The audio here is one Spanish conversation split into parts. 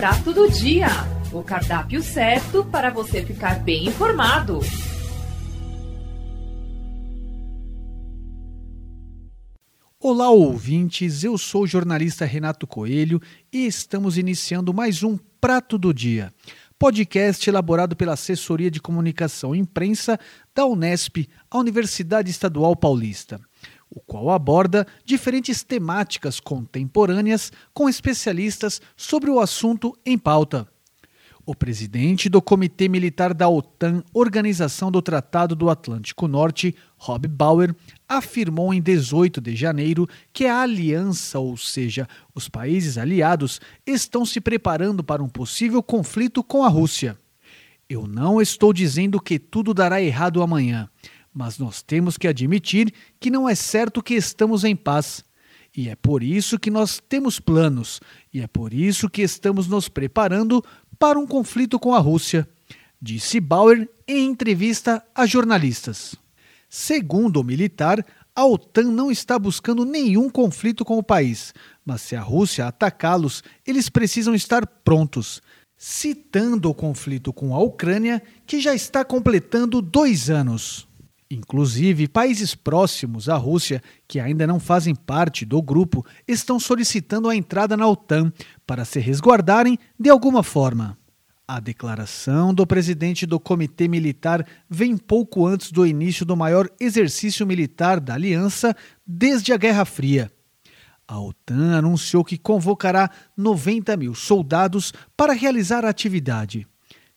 Prato do Dia o cardápio certo para você ficar bem informado. Olá, ouvintes. Eu sou o jornalista Renato Coelho e estamos iniciando mais um Prato do Dia, podcast elaborado pela Assessoria de Comunicação e Imprensa da Unesp, a Universidade Estadual Paulista o qual aborda diferentes temáticas contemporâneas com especialistas sobre o assunto em pauta. O presidente do Comitê Militar da OTAN, Organização do Tratado do Atlântico Norte, Rob Bauer, afirmou em 18 de janeiro que a aliança, ou seja, os países aliados, estão se preparando para um possível conflito com a Rússia. Eu não estou dizendo que tudo dará errado amanhã, mas nós temos que admitir que não é certo que estamos em paz. E é por isso que nós temos planos, e é por isso que estamos nos preparando para um conflito com a Rússia, disse Bauer em entrevista a jornalistas. Segundo o militar, a OTAN não está buscando nenhum conflito com o país, mas se a Rússia atacá-los, eles precisam estar prontos. Citando o conflito com a Ucrânia, que já está completando dois anos. Inclusive, países próximos à Rússia, que ainda não fazem parte do grupo, estão solicitando a entrada na OTAN para se resguardarem de alguma forma. A declaração do presidente do Comitê Militar vem pouco antes do início do maior exercício militar da aliança desde a Guerra Fria. A OTAN anunciou que convocará 90 mil soldados para realizar a atividade.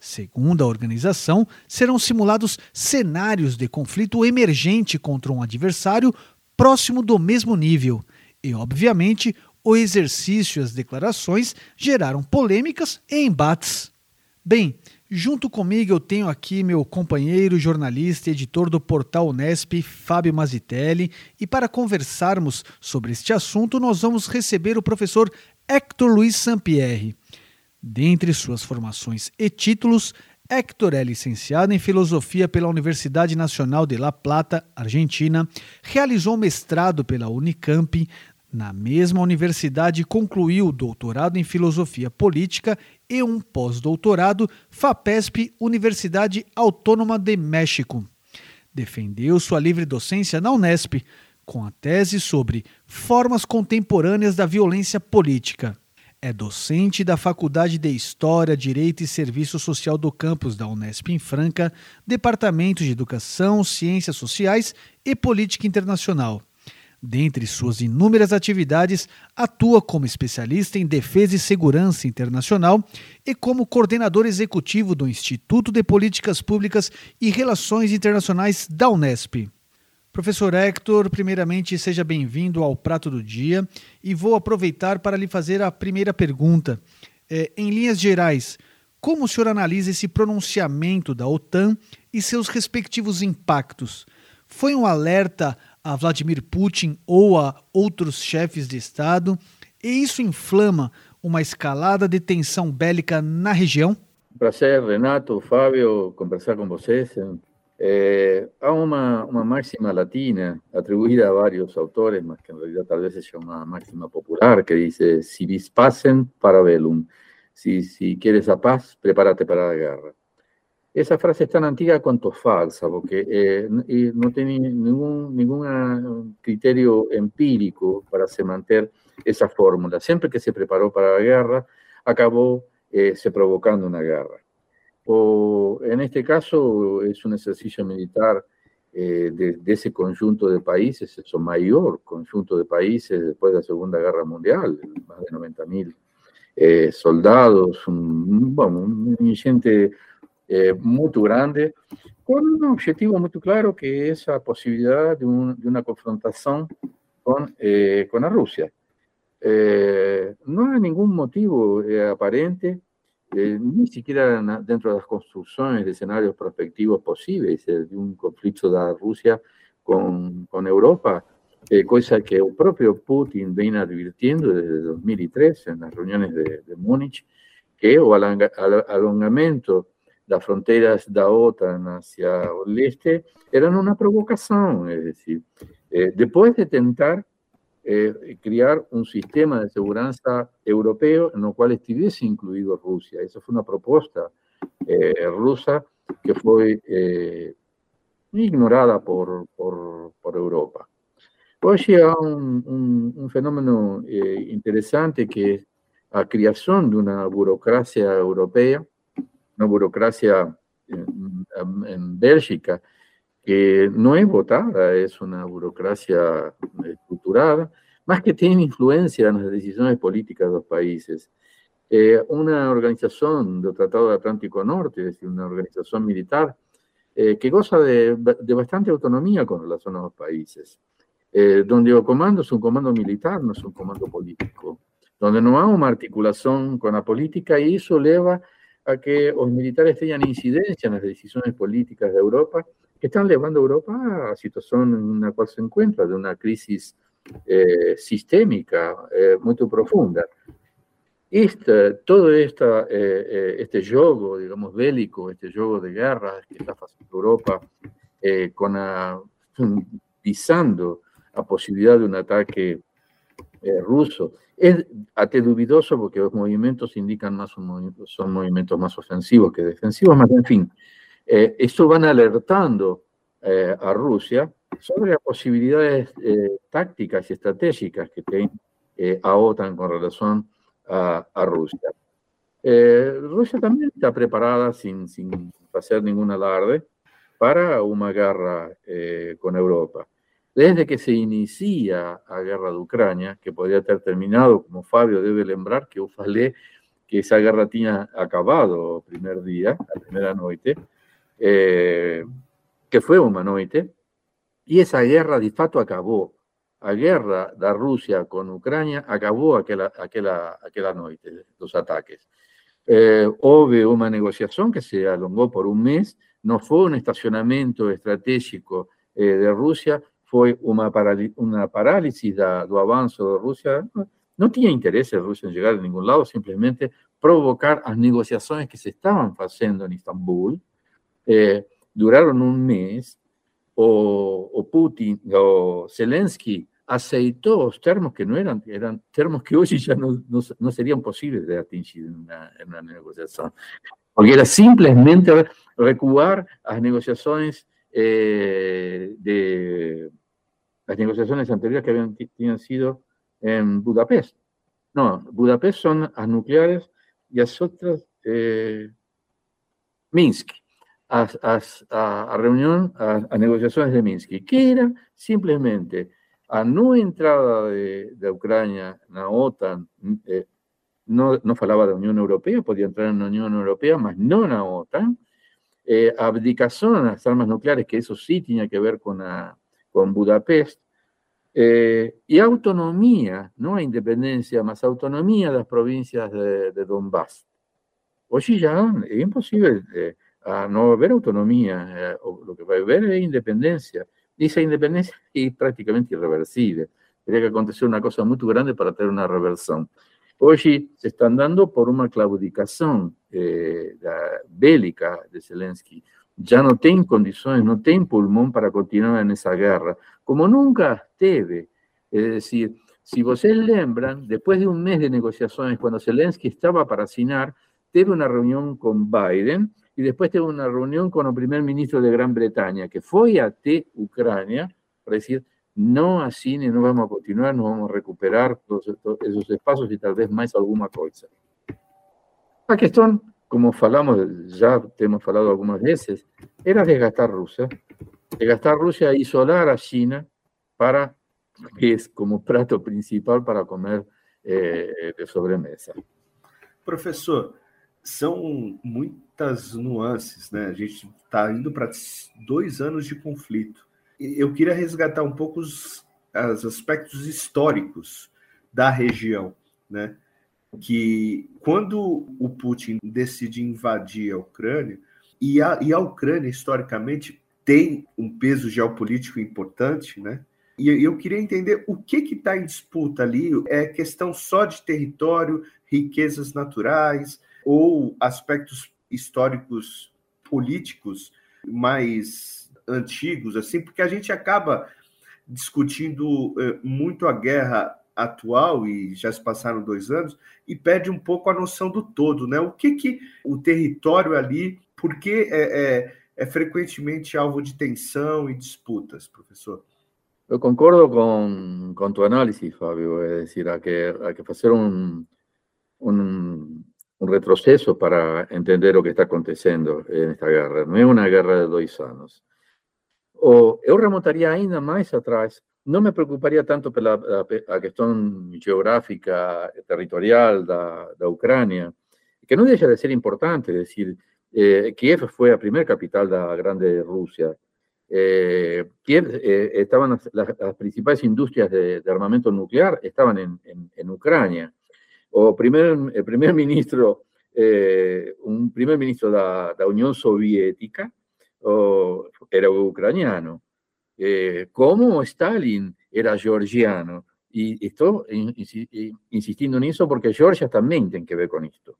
Segundo a organização, serão simulados cenários de conflito emergente contra um adversário próximo do mesmo nível. E, obviamente, o exercício e as declarações geraram polêmicas e embates. Bem, junto comigo eu tenho aqui meu companheiro, jornalista e editor do portal Unesp, Fábio Mazitelli, e para conversarmos sobre este assunto, nós vamos receber o professor Hector Luiz Sampierre. Dentre suas formações e títulos, Héctor é licenciado em Filosofia pela Universidade Nacional de La Plata, Argentina, realizou mestrado pela Unicamp. Na mesma universidade, concluiu doutorado em Filosofia Política e um pós-doutorado FAPESP, Universidade Autônoma de México. Defendeu sua livre docência na Unesp, com a tese sobre Formas Contemporâneas da Violência Política. É docente da Faculdade de História, Direito e Serviço Social do campus da Unesp em Franca, Departamento de Educação, Ciências Sociais e Política Internacional. Dentre suas inúmeras atividades, atua como especialista em defesa e segurança internacional e como coordenador executivo do Instituto de Políticas Públicas e Relações Internacionais da Unesp. Professor Hector, primeiramente seja bem-vindo ao Prato do Dia e vou aproveitar para lhe fazer a primeira pergunta. É, em linhas gerais, como o senhor analisa esse pronunciamento da OTAN e seus respectivos impactos? Foi um alerta a Vladimir Putin ou a outros chefes de Estado? E isso inflama uma escalada de tensão bélica na região? Prazer, Renato, Fábio, conversar com vocês. Eh, hay una, máxima latina atribuida a varios autores, más que en realidad tal vez es una máxima popular, que dice, si vis pacem para velum, si, si quieres la paz, prepárate para la guerra. Esa frase es tan antigua cuanto falsa, porque eh, no tiene ningún, ningún criterio empírico para se mantener esa fórmula. Siempre que se preparó para la guerra, acabó eh, se provocando una guerra o en este caso es un ejercicio militar eh, de, ese conjunto de países, es mayor conjunto de países después de la Segunda Guerra Mundial, más de 90.000 eh, soldados, un, bueno, un ingente eh, muy grande, con un objetivo muy claro que es la posibilidad de, de una confrontación con, con la Rusia. no hay ningún motivo aparente eh, ni siquiera dentro de las construcciones de escenarios prospectivos posibles eh, de un conflicto de Rusia con, con Europa, eh, cosa que el propio Putin viene advirtiendo desde 2003 en las reuniones de, de Múnich, que el alongamento de las fronteras de la OTAN hacia el este eran una provocación, es decir, después de tentar eh, crear un sistema de seguridad europeo en el cual estuviese incluido Rusia. Esa fue una propuesta eh, rusa que fue eh, ignorada por, por, por, Europa. Hoy llega un, un, fenómeno interesante que es la creación de una burocracia europea, una burocracia en, en Bélgica, que no es votada, es una burocracia estructurada, más que tiene influencia en las decisiones políticas de los países. Eh, una organización del Tratado de Atlántico Norte, es decir, una organización militar, eh, que goza de, de, bastante autonomía con relación a los países, eh, donde el comando es un comando militar, no es un comando político, donde no hay una articulación con la política y eso lleva a que los militares tengan incidencia en las decisiones políticas de Europa están llevando a Europa a la situación en la cual se encuentra, de una crisis eh, sistémica eh, muy profunda. Este, todo esta, eh, este juego, digamos, bélico, este juego de guerra que está haciendo Europa, con a, pisando la posibilidad de un ataque ruso, es hasta dudoso porque los movimientos indican más son movimientos más ofensivos que defensivos, más en fin, eh, esto van alertando eh, a Rusia sobre las posibilidades eh, tácticas y estratégicas que tiene a OTAN con relación a, Rusia. Rusia también está preparada, sin, sin hacer ningún alarde, para una guerra con Europa. Desde que se inicia la guerra de Ucrania, que podría haber terminado, como Fabio debe lembrar, que yo que esa guerra tenía acabado el primer día, la primera noche, eh, que fue humanoide, y esa guerra de facto acabó. La guerra de Rusia con Ucrania acabó aquella, aquella, aquella noche, los ataques. Eh, hubo una negociación que se alongó por un mes, no fue un estacionamiento estratégico eh, de Rusia, fue una, una parálisis del avance de Rusia. No, tenía interés Rusia en llegar a ningún lado, simplemente provocar las negociaciones que se estaban haciendo en Estambul, eh, duraron un mes, o, Putin o Zelensky aceitó termos que no eran, eran termos que hoy ya no, no, serían posibles de atingir en una, negociación. Porque era simplemente recuar las negociaciones eh, de las negociaciones anteriores que habían, habían sido en Budapest. No, Budapest son las nucleares y las otras eh, Minsk a, a, reunión, a, negociaciones de Minsk, que era simplemente a no entrada de, de Ucrania en la OTAN, eh, no, no falaba de Unión Europea, podía entrar en la Unión Europea, más no en la OTAN, eh, abdicación a las armas nucleares, que eso sí tenía que ver con, con Budapest, eh, y autonomía, no independencia, más autonomía de las provincias de, de Donbass. Hoy ya es imposible a no haber autonomía, eh, lo que va a haber es independencia. Y esa independencia es prácticamente irreversible. Tiene que acontecer una cosa muy grande para tener una reversión. Hoy se están dando por una claudicación eh, bélica de Zelensky. Ya no tiene condiciones, no tiene pulmón para continuar en esa guerra, como nunca debe. Es decir, si ustedes lembran, después de un mes de negociaciones, cuando Zelensky estaba para asinar, tuve una reunión con Biden, y después tuvo una reunión con el primer ministro de Gran Bretaña, que fue a T, Ucrania, para decir, no así, no vamos a continuar, no vamos a recuperar todos, esos espacios y tal vez más alguna cosa. Cuestión, como falamos, ya hemos hablado algunas veces, era desgastar Rusia, desgastar Rusia, isolar a China para que es como plato principal para comer eh, de sobremesa. Profesor, são muitas nuances, né? A gente está indo para dois anos de conflito. Eu queria resgatar um pouco os, os aspectos históricos da região, né? Que quando o Putin decide invadir a Ucrânia, e a, e a Ucrânia historicamente tem um peso geopolítico importante, né? E eu queria entender o que está em disputa ali. É questão só de território, riquezas naturais, ou aspectos históricos políticos mais antigos, assim, porque a gente acaba discutindo eh, muito a guerra atual, e já se passaram dois anos, e perde um pouco a noção do todo, né? O que que o território ali, por que é, é, é frequentemente alvo de tensão e disputas, professor? Eu concordo com, com tu análise, Fábio. É decir, há que, há que fazer um, um, um retrocesso para entender o que está acontecendo nesta guerra. Não é uma guerra de dois anos. O, eu remontaria ainda mais atrás não me preocuparia tanto pela a, a questão geográfica, territorial da, da Ucrânia, que não deixa de ser importante, é decir, eh, Kiev foi a primeira capital da grande Rússia. Eh, Kiev, eh, estaban las, las, principales industrias de, de, armamento nuclear estaban en, en, en. O primer, el primer ministro, eh, un primer ministro de la Unión Soviética o, era ucraniano. Eh, como Stalin era georgiano. Y estoy insistiendo en eso porque Georgia también tiene que ver con esto.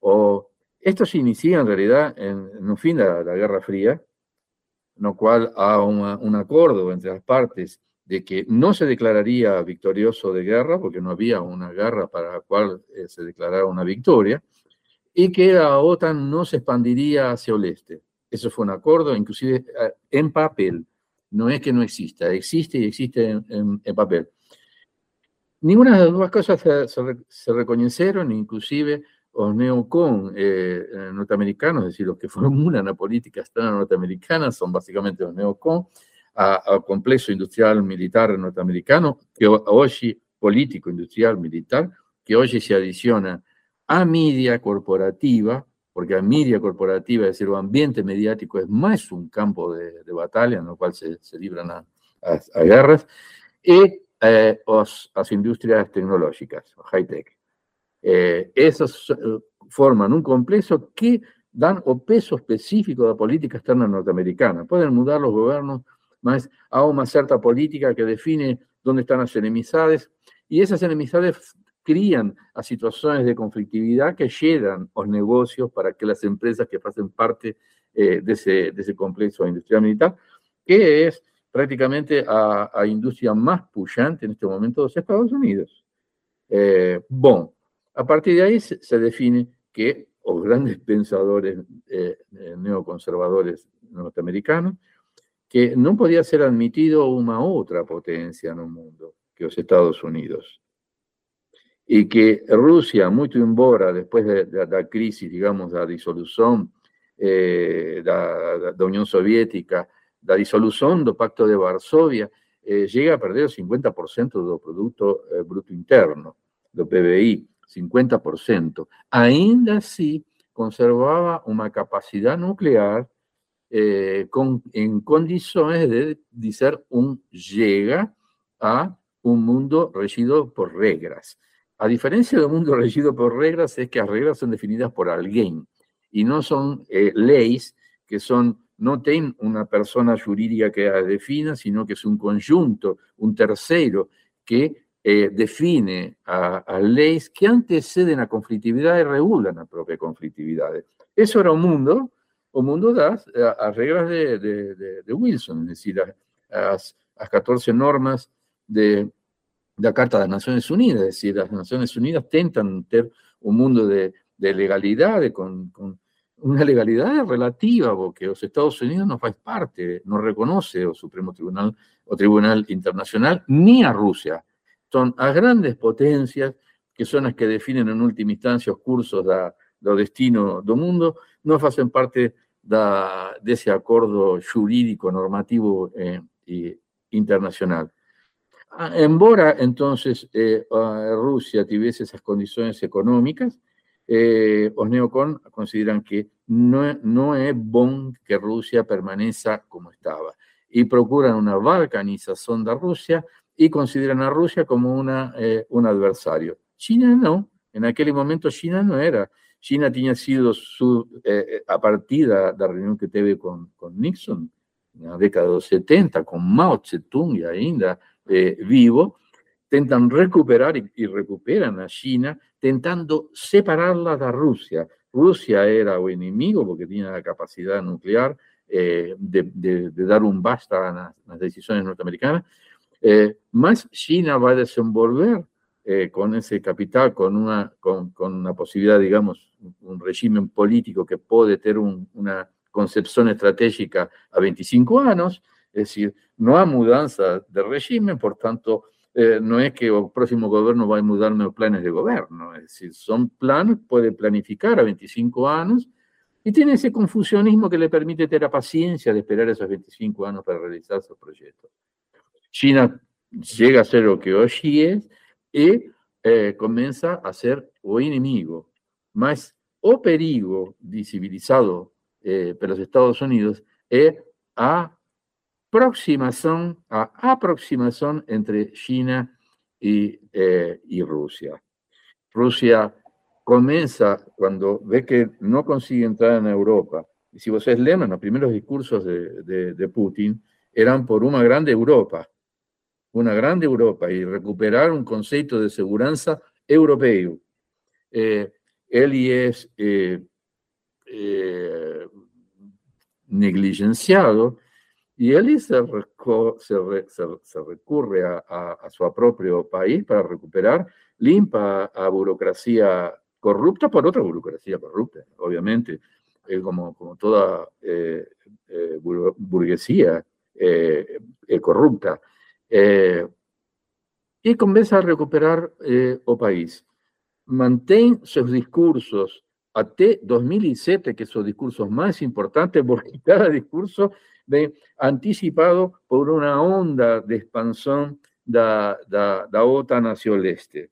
O, esto se inicia en realidad en, en un fin de la, la, Guerra Fría, en lo cual hay un acuerdo entre las partes de que no se declararía victorioso de guerra, porque no había una guerra para la cual eh, se declarara una victoria, y que la OTAN no se expandiría hacia el este. Eso fue un acuerdo, inclusive eh, en papel, no es que no exista, existe y existe en, papel. Ninguna de las dos cosas se, reconocieron, inclusive los neocon eh, norteamericanos, es decir, los que formulan la política externa norteamericana, son básicamente los neocon, al complejo industrial militar norteamericano, que hoy, político, industrial, militar, que hoy se adiciona a media corporativa, porque la media corporativa, es decir, el ambiente mediático es más un campo de, de batalla en el cual se, se libran a, a, a, guerras, y eh, las industrias tecnológicas, high-tech. Eh, esos eh, forman un complejo que dan o peso específico de la política externa norteamericana. Pueden mudar los gobiernos, más a una cierta política que define dónde están las enemistades, y esas enemistades crían a situaciones de conflictividad que llegan los negocios para que las empresas que hacen parte eh, de, ese, de, ese, complejo industrial militar, que es prácticamente a, a industria más pujante en este momento de los Estados Unidos. Eh, a partir de ahí se, define que los grandes pensadores eh, neoconservadores norteamericanos, que no podía ser admitido una otra potencia en el mundo que los Estados Unidos y que Rusia, muito embora después de, de, da crise, digamos, da dissolução eh, da, da, União Soviética, da dissolução do Pacto de Varsovia, eh, a perder o 50% do produto eh, bruto interno, do PBI, 50%. Ainda assim, conservava uma capacidade nuclear eh, com, em condições de, de ser um chega a um mundo regido por regras. A diferencia del mundo regido por reglas, es que las reglas son definidas por alguien y no son eh, leyes que son, no tienen una persona jurídica que las defina, sino que es un conjunto, un tercero que eh, define a, a, leyes que anteceden a conflictividad y regulan la propia conflictividad. Eso era un mundo, un mundo das a, a reglas de, de, de, de, Wilson, es decir, a, las 14 normas de, da Carta das Nações Unidas, é decir, as Nações Unidas tentam ter um mundo de, de legalidade, com, com, uma legalidade relativa, porque os Estados Unidos não faz parte, não reconhece o Supremo Tribunal, o Tribunal Internacional, nem a Rússia. São as grandes potências, que são as que definem em última instância os cursos da, do destino do mundo, não fazem parte da, desse acordo jurídico, normativo eh, internacional. Embora entonces eh, Rusia tuviese esas condiciones económicas, eh, los neocon consideran que no, no es bueno que Rusia permanezca como estaba y procuran una balcanización de Rusia y consideran a Rusia como una, eh, un adversario. China no, en aquel momento China no era. China tenía sido su, eh, a partir de la reunión que tuve con, con Nixon, en la década de los 70, con Mao Zedong y ainda eh, vivo, tentan recuperar y, y, recuperan a China, tentando separarla de Rusia. Rusia era o enemigo porque tenía la capacidad nuclear eh, de, dar un basta a las, decisiones norteamericanas, eh, más China va a desenvolver eh, con ese capital, con una, con, con, una posibilidad, digamos, un régimen político que puede tener un, una concepción estratégica a 25 años, es decir, no hay mudanza de régimen, por tanto, eh, no es que el próximo gobierno va a mudar los planes de gobierno, es decir, son planes, puede planificar a 25 años y tiene ese confusionismo que le permite tener la paciencia de esperar esos 25 años para realizar sus proyectos. China llega a ser lo que hoy es y eh, a ser o enemigo, más o perigo civilizado eh, para los Estados Unidos es a aproximación, a aproximación entre China y, eh, y Rusia. Rusia comienza cuando ve que no consigue entrar en Europa. Y si vos lees los primeros discursos de, de, de, Putin eran por una grande Europa, una grande Europa y recuperar un concepto de seguridad europeo. Eh, él es eh, eh, negligenciado y él se, se, recurre a, a, su propio país para recuperar, limpa a burocracia corrupta por otra burocracia corrupta, obviamente, eh, como, como toda eh, eh, y comienza a recuperar el país. Mantén sus discursos hasta 2007, que son discursos más importantes, porque cada discurso de, anticipado por una onda de expansión de la OTAN hacia el este.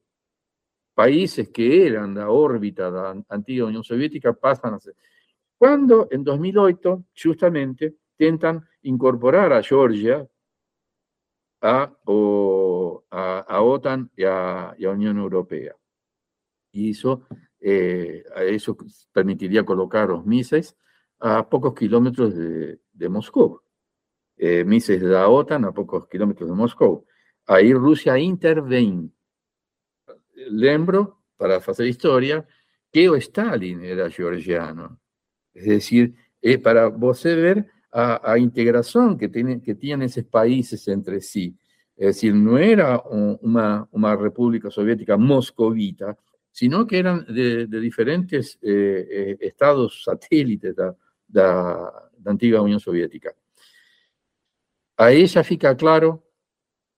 Países que eran la órbita de la antigua Unión Soviética pasan a ser. Cuando en 2008, justamente, intentan incorporar a Georgia a, a, OTAN y a, y a, Unión Europea. Y eso, eh, eso permitiría colocar los misiles a pocos kilómetros de, de Moscú. Eh, misiles de la OTAN a pocos kilómetros de Moscú. Ahí Rusia interviene. Lembro, para hacer historia, que Stalin era georgiano. Es decir, eh, para vos ver a, a, integración que, tienen, que tienen esos países entre sí. Es decir, no era una, una república soviética moscovita, sino que eran de, de diferentes eh, eh, estados satélites de, de, la antigua Unión Soviética. Ahí ya fica claro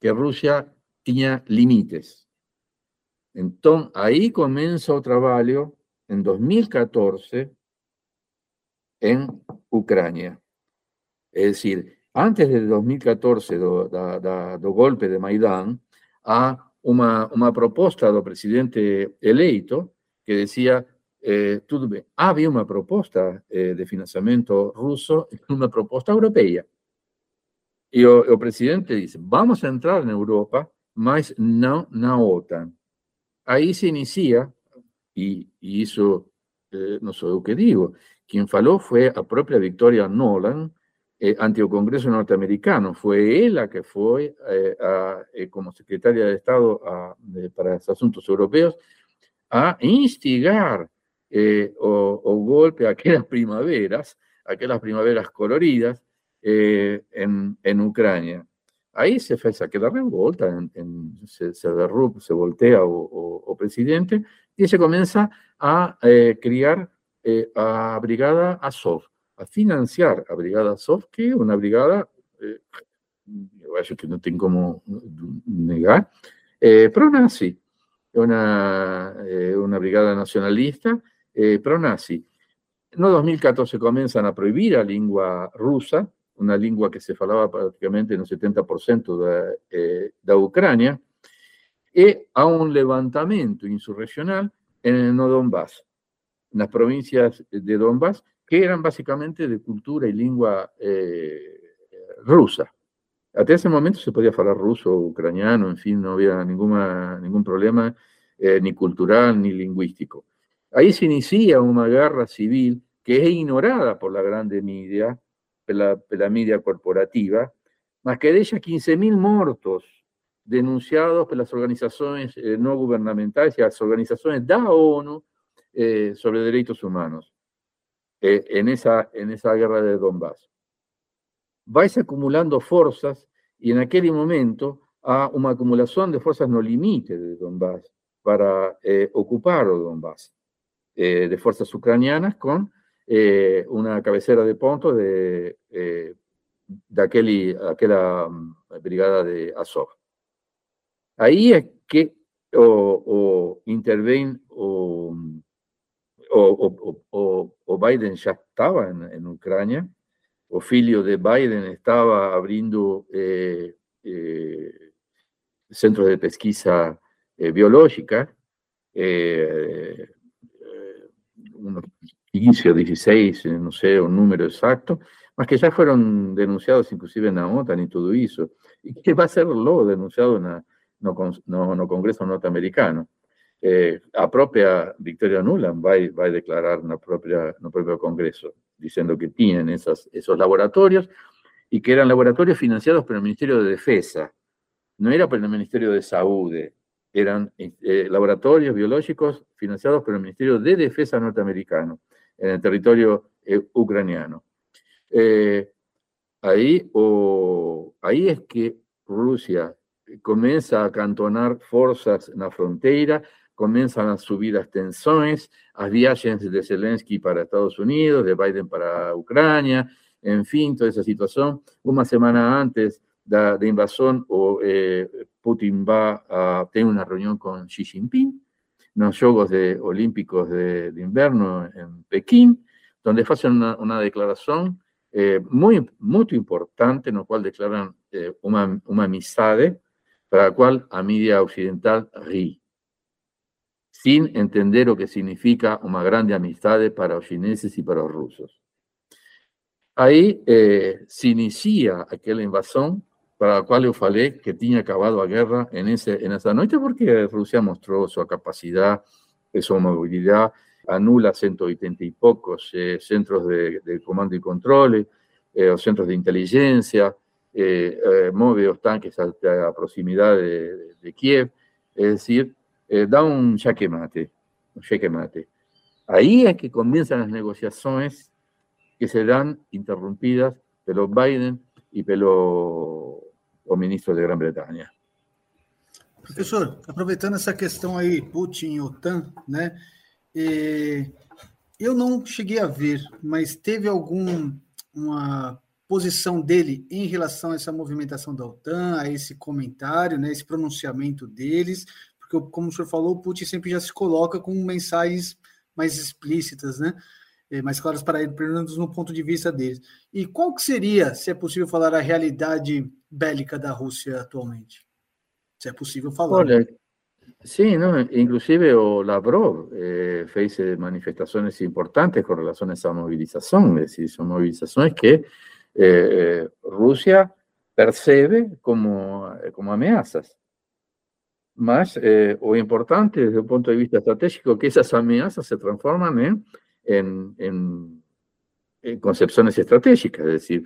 que Rusia tenía límites. Entonces, ahí comienza el trabajo en 2014 en Ucrania. Es decir, antes del 2014, do, do, golpe de Maidán, a una, una proposta del presidente eleito que decía, eh, había una propuesta eh, de financiamiento ruso y una propuesta europea. Y el presidente dice, vamos a entrar en Europa, mas no na OTAN. Ahí se inicia, y, y eso eh, lo que digo, quien faló fue a propia Victoria Nolan eh, ante el Congreso norteamericano. Fue ella que fue eh, a, eh, como secretaria de Estado a, de, para los asuntos europeos a instigar eh, o, o, golpe a aquellas primaveras, aquellas primaveras coloridas eh, en, en, Ucrania. Ahí se hace aquella revolta, en, en, se, se, derruba, se voltea o, o, o, presidente y se comienza a eh, criar a Brigada Azov, a financiar a Brigada es una brigada, eh, que no tengo como negar, eh, pro-nazi, una, eh, una brigada nacionalista pro-nazi. En 2014 comienzan a prohibir la lengua rusa, una lengua que se falaba prácticamente en el 70% de, eh, de Ucrania, y a un levantamiento insurreccional en el no Donbass las provincias de Donbass, que eran básicamente de cultura y lengua eh, rusa. Hasta ese momento se podía hablar ruso, ucraniano, en fin, no había ningún problema eh, ni cultural ni lingüístico. Ahí se inicia una guerra civil que es ignorada por la grande media, por la, media corporativa, más que de ella 15.000 muertos denunciados por las organizaciones eh, no gubernamentales y las organizaciones de la ONU, sobre derechos humanos eh, en, esa, en esa guerra de Donbass. Vais acumulando fuerzas y en aquel momento a una acumulación de fuerzas no límite de Donbass para eh, ocupar Donbass, eh, de fuerzas ucranianas con eh, una cabecera de punto de, de aquella mm, brigada de Azov. Ahí es que o, o o, o, o, Biden ya estaba en, en, Ucrania, o filio de Biden estaba abriendo centros de pesquisa eh, biológica, eh, 15 o 16, no sé un número exacto, más que ya fueron denunciados inclusive en la OTAN y todo eso, y que va a ser lo denunciado en la, no, no, no Congreso norteamericano. Eh, a propia Victoria Nuland va, va a declarar en propia, propio Congreso, diciendo que tienen esas, esos laboratorios y que eran laboratorios financiados por el Ministerio de Defensa, no era por el Ministerio de Salud, eran eh, laboratorios biológicos financiados por el Ministerio de Defensa norteamericano en el territorio eh, ucraniano. Eh, ahí, o, ahí es que Rusia comienza a cantonar fuerzas en la frontera, comienzan a subir las tensiones, las viajes de Zelensky para Estados Unidos, de Biden para Ucrania, en fin, toda esa situación. Una semana antes de invasión, o eh, Putin va a tener una reunión con Xi Jinping los Juegos de, Olímpicos de, invierno en Pekín, donde hacen una, una declaración eh, muy, muy importante, en la cual declaran eh, una, una amistad para la cual a media occidental ríe, sin entender lo que significa una grande amistad para los chineses y para los rusos. Ahí se inicia aquella invasión para la cual yo falei que tenía acabado la guerra en, ese, en esa noche porque Rusia mostró su capacidad, su movilidad, anula 180 y pocos eh, centros de, comando y control, eh, o centros de inteligencia, eh, eh mueve los tanques a, la proximidad de, Kiev, es decir, da un jaque mate, un jaque mate. Ahí es que comienzan las negociaciones que serán interrumpidas los Biden y pelo o ministro de Gran Bretanha. Professor, aproveitando essa questão aí, Putin e OTAN, né? E eu não cheguei a ver, mas teve alguma posição dele em relação a essa movimentação da OTAN, a esse comentário, né, esse pronunciamento deles, porque, como o senhor falou, o Putin sempre já se coloca com mensagens mais explícitas, né? É, mais claras para ele, pelo menos no ponto de vista deles. E qual que seria, se é possível falar, a realidade bélica da Rússia atualmente? Se é possível falar. Olha, sim, não, inclusive o Lavrov eh, fez manifestações importantes com relação a essa mobilização, é decir, são mobilizações que eh, Rússia percebe como, como ameaças. Mas eh, o importante desde o ponto de vista estratégico que essas ameaças se transformam em en, concepciones estratégicas. Es decir,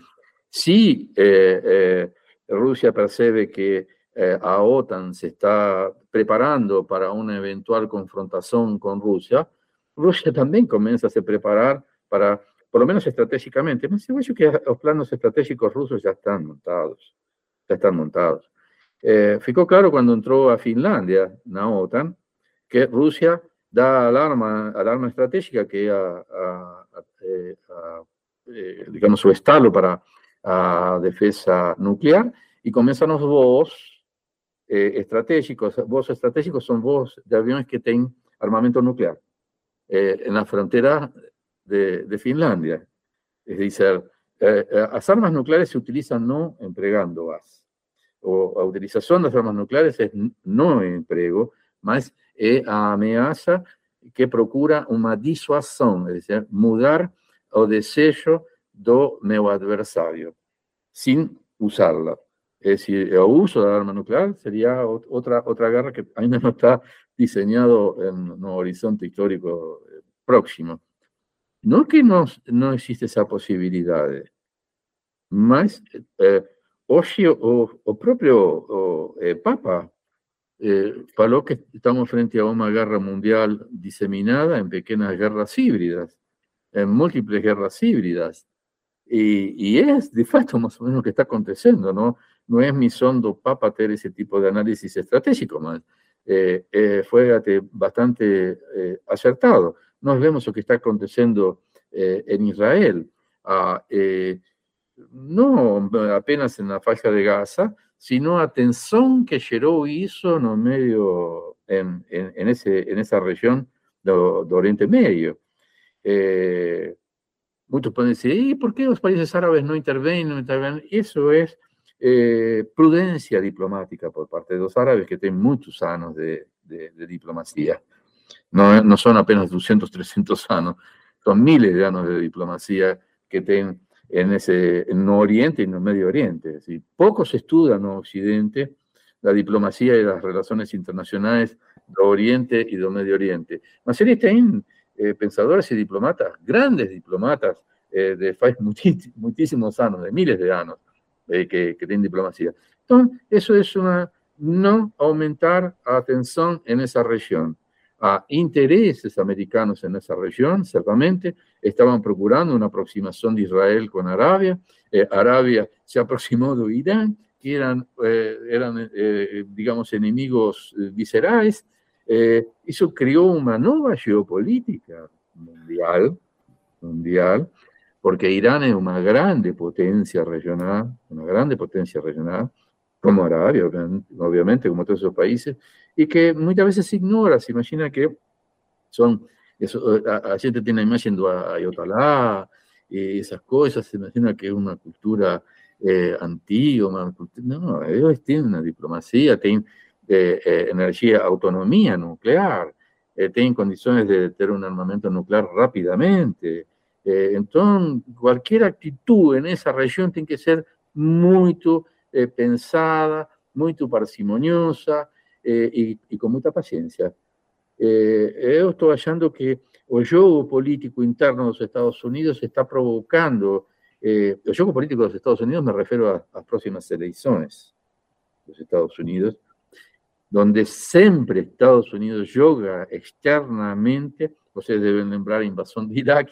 si eh, eh, Rusia percibe que eh, a OTAN se está preparando para una eventual confrontación con Rusia, Rusia también comienza a se preparar para, por lo menos estratégicamente, pero yo que los planos estratégicos rusos ya están montados, ya están montados. Ficó claro cuando entró a Finlandia, la OTAN, que Rusia da alarma, alarma estratégica que é a, a, a, eh, eh, digamos, o estalo para a defesa nuclear e começam os voos eh, estratégicos. Voos estratégicos são voos de aviões que têm armamento nuclear eh, na fronteira de, de Finlândia. É dizer, eh, as armas nucleares se utilizam não empregando gas. O, a utilização das armas nucleares é não emprego, mas é a ameaça que procura uma dissuasão, é dizer, mudar o desejo do meu adversário, sem usá-la. É decir, o uso da arma nuclear seria outra, outra guerra que ainda não está desenhado no horizonte histórico eh, próximo. Não que não, não existe essa possibilidade, mas eh, hoje o, o próprio o, eh, Papa eh, faló que estamos frente a una guerra mundial diseminada en pequeñas guerras híbridas, en múltiples guerras híbridas. Y, es de facto más o menos lo que está aconteciendo, ¿no? no es mi sondo para hacer ese tipo de análisis estratégico, más eh, eh, bastante eh, acertado. Nos vemos lo que está aconteciendo en Israel. Ah, no apenas en la faixa de Gaza, sino a tensão que geró hizo no medio, en, en, ese, en esa región de, Oriente Medio. muchos pueden decir, ¿y por qué los países árabes no intervienen? Eso es eh, prudencia diplomática por parte de los árabes que tienen muchos años de, diplomacia. No, no, son apenas 200, 300 años, son miles de años de diplomacia que tienen en, ese, en Oriente y en el Medio Oriente. Es poco se estudia en Occidente la diplomacia y las relaciones internacionales de Oriente y del Medio Oriente. Mas tienen eh, pensadores y diplomatas, grandes diplomatas eh, de muchísimos años, de miles de años, eh, que, que tienen diplomacia. Entonces, eso es una no aumentar atención en esa región. A intereses americanos en esa región, ciertamente, estaban procurando una aproximación de Israel con Arabia. Eh, Arabia se aproximó de Irán, que eran, eh, eran digamos, enemigos viscerales. eso creó una nueva geopolítica mundial, mundial porque Irán es una grande potencia regional, una grande potencia regional, como Arabia, obviamente, como todos esos países, y que muchas veces se ignora, se imagina que son, eso, la gente tiene imagen de Ayotollah y esas cosas, se imagina que es una cultura eh, antigua, no, ellos tienen una diplomacia, tienen eh, eh, energía, autonomía nuclear, tienen condiciones de tener un armamento nuclear rápidamente, eh, entonces, cualquier actitud en esa región tiene que ser muy eh, pensada, muy parsimoniosa eh, y, con mucha paciencia. Yo estoy achando que el juego político interno de los Estados Unidos está provocando, el juego político de los Estados Unidos me refiero a las próximas elecciones de los Estados Unidos, donde siempre Estados Unidos yoga externamente, ustedes deben lembrar la invasión de Irak,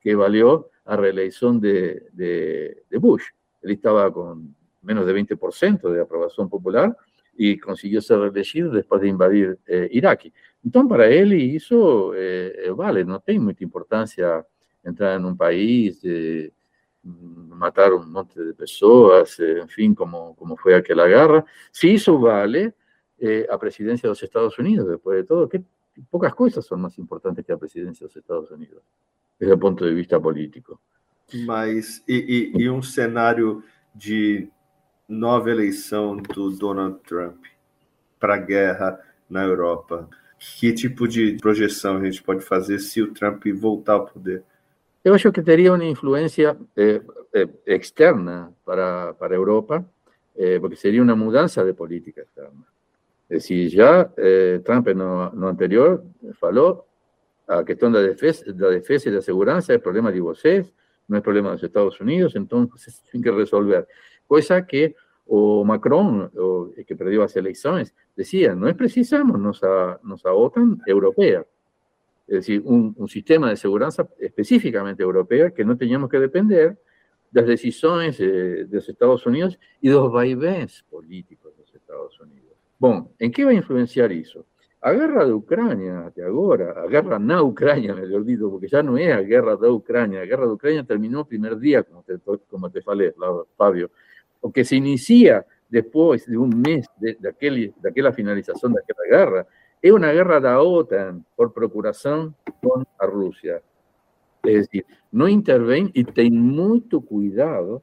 que valió a reelección de, de, Bush. Él estaba con menos de 20% de aprobación popular y consiguió ser reelegido después de invadir eh, Irak. Entonces, para hizo, eh, eh, vale, no tiene mucha importancia entrar en un país, matar un monte de personas, en fin, como, como fue aquella guerra. Sí hizo, vale, a presidencia de los Estados Unidos, después de todo, que pocas cosas son más importantes que la presidencia de los Estados Unidos desde o ponto de vista político. Mas, e, e, e um cenário de nova eleição do Donald Trump para a guerra na Europa? Que tipo de projeção a gente pode fazer se o Trump voltar ao poder? Eu acho que teria uma influência eh, eh, externa para, para a Europa, eh, porque seria uma mudança de política externa. Decir, já Trump no, no anterior falou la cuestión de la defensa, la defensa y la seguridad es problema de ustedes, no es problema de los Estados Unidos, entonces tienen que resolver. Cosa que o Macron, o, que perdió las elecciones, decía, no es precisamos a, nos a OTAN europea, es decir, un, un, sistema de seguridad específicamente europea que no teníamos que depender de las decisiones de, de los Estados Unidos y de los vaivenes políticos de los Estados Unidos. Bueno, ¿en qué va a influenciar eso? a guerra de Ucrania de ahora, a guerra na Ucrania, me olvido, porque ya no es a guerra de Ucrania, a guerra de Ucrania terminó el primer día, como te, como te falé, Fabio, o que se inicia después de un mes de, de, aquel, de aquella finalización de aquella guerra, es una guerra de la OTAN por procuración con a Rusia. Es decir, no interven y ten mucho cuidado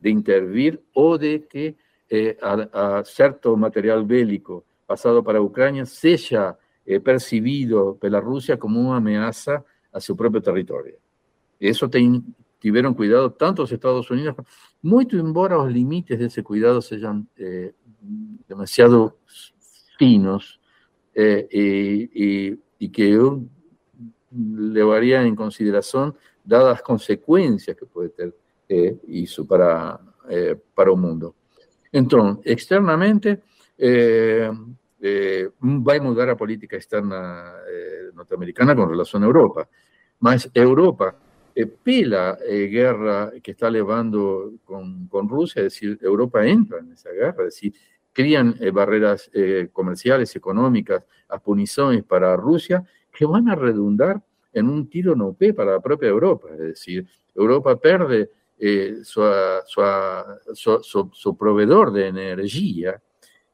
de intervir o de que eh, a, a material bélico pasado para Ucrania sea eh, percibido por la Rusia como una amenaza a su propio territorio. Eso tuvieron cuidado tanto Estados Unidos, mucho embora los límites de ese cuidado sean eh, demasiado finos eh, que llevaría en consideración dadas las consecuencias que puede tener eso para, para el mundo. Entonces, externamente, eh, va a mudar la política externa eh, norteamericana con relación a Europa. Mas Europa eh, pela eh, guerra que está llevando con, Rusia, es decir, Europa entra en esa guerra, es decir, crían eh, barreras comerciales, económicas, puniciones para Rusia, que van a redundar en un tiro no P para la propia Europa, es decir, Europa pierde su, su, proveedor de energía,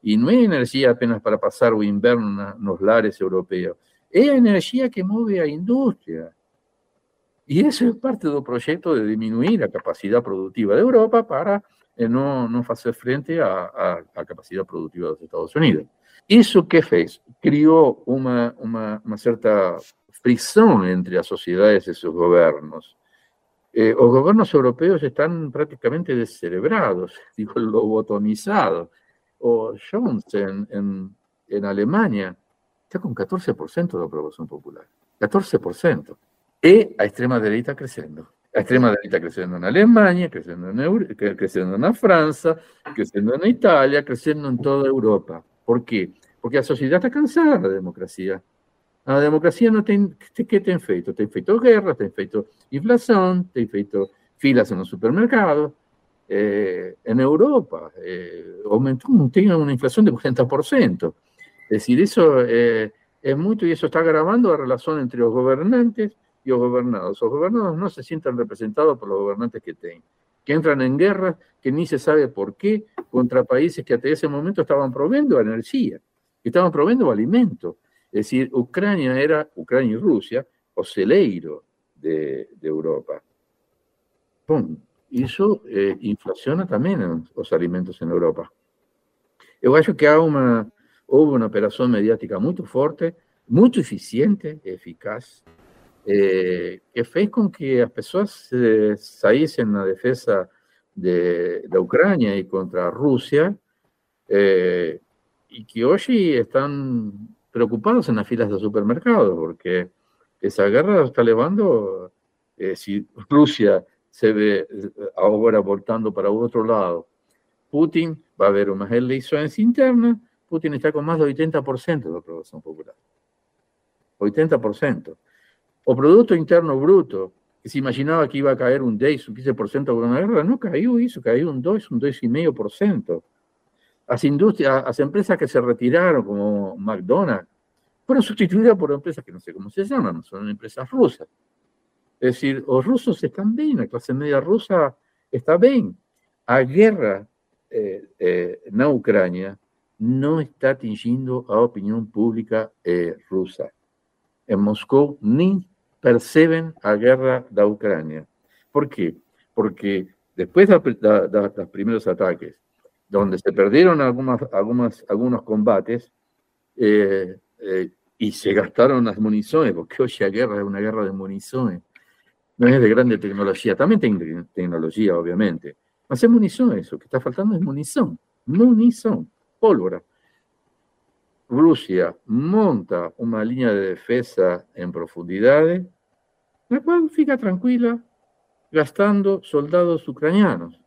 y no es energía apenas para pasar o inverno en los lares europeos, es energía que mueve a industria, y eso es parte del proyecto de disminuir la capacidad productiva de Europa para eh, no, no hacer frente a, la capacidad productiva de los Estados Unidos. ¿Eso qué fez? Crió una, una, una cierta fricción entre las sociedades y sus gobiernos. Eh, los gobiernos europeos están prácticamente descerebrados, digo, lobotomizados. O Jones en, en, en Alemania está con 14% de aprobación popular. 14% y a extrema derecha creciendo. A extrema derecha creciendo en Alemania, creciendo en, creciendo en Francia, creciendo en Italia, creciendo en toda Europa. ¿Por qué? Porque la sociedad está cansada de la democracia. La democracia no tiene ¿qué te han feito? Te han feito guerra, te han feito inflación, te han feito filas en los supermercados. Eh, en Europa eh, aumentó, tiene una inflación de 40%. Es decir, eso eh, es mucho y eso está agravando la relación entre los gobernantes los gobernados. Los gobernados no se sienten representados por los gobernantes que tienen, que entran en guerras que ni se sabe por qué contra países que hasta ese momento estaban proveyendo energía, que estaban proveyendo alimento. Es decir, Ucrania era, Ucrania y Rusia, o celeiro de, Europa. Y eso eh, inflaciona también los alimentos en Europa. Yo creo que una, hubo una operación mediática muy fuerte, muy eficiente, eficaz, eh, que fez con que las personas se saíssem na defensa de, de Ucrania y contra Rusia eh, y que hoy están preocupados en las filas de supermercados porque esa guerra está llevando, eh, si Rusia se ve ahora voltando para otro lado, Putin va a haber unas elecciones internas, Putin está con más del 80% de aprobación popular. 80%. O Producto Interno Bruto, que se imaginaba que iba a caer un 10, un 15% con una guerra, no cayó eso, cayó un 2, un 2,5%. Las industrias, las empresas que se retiraron, como McDonald's, fueron sustituidas por empresas que no sé cómo se llaman, son empresas rusas. Es decir, los rusos están bien, la clase media rusa está bien. La guerra eh, eh, en Ucrania no está atingiendo a la opinión pública eh, rusa. En Moscú ni perciben a guerra de Ucrania. ¿Por qué? Porque después de, los primeros ataques, donde se perdieron algunas, algunas, algunos combates eh, eh, se gastaron las municiones, porque hoy la guerra es una guerra de municiones, no es de grande tecnología, también tiene tecnología, obviamente, pero es munición eso, que está faltando es munición, munición, pólvora. Rusia monta una línea de defensa en profundidades, la cual fica tranquila gastando soldados ucranianos.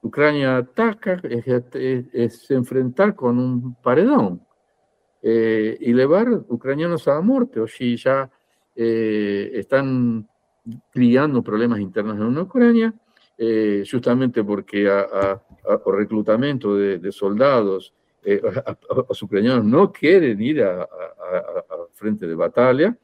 Ucrania ataca, es, enfrentar con un paredón eh, y llevar ucranianos a la muerte. O si ya eh, están criando problemas internos en Ucrania, eh, justamente porque a, reclutamiento de soldados eh, los ucranianos no quieren ir a, frente de batalla,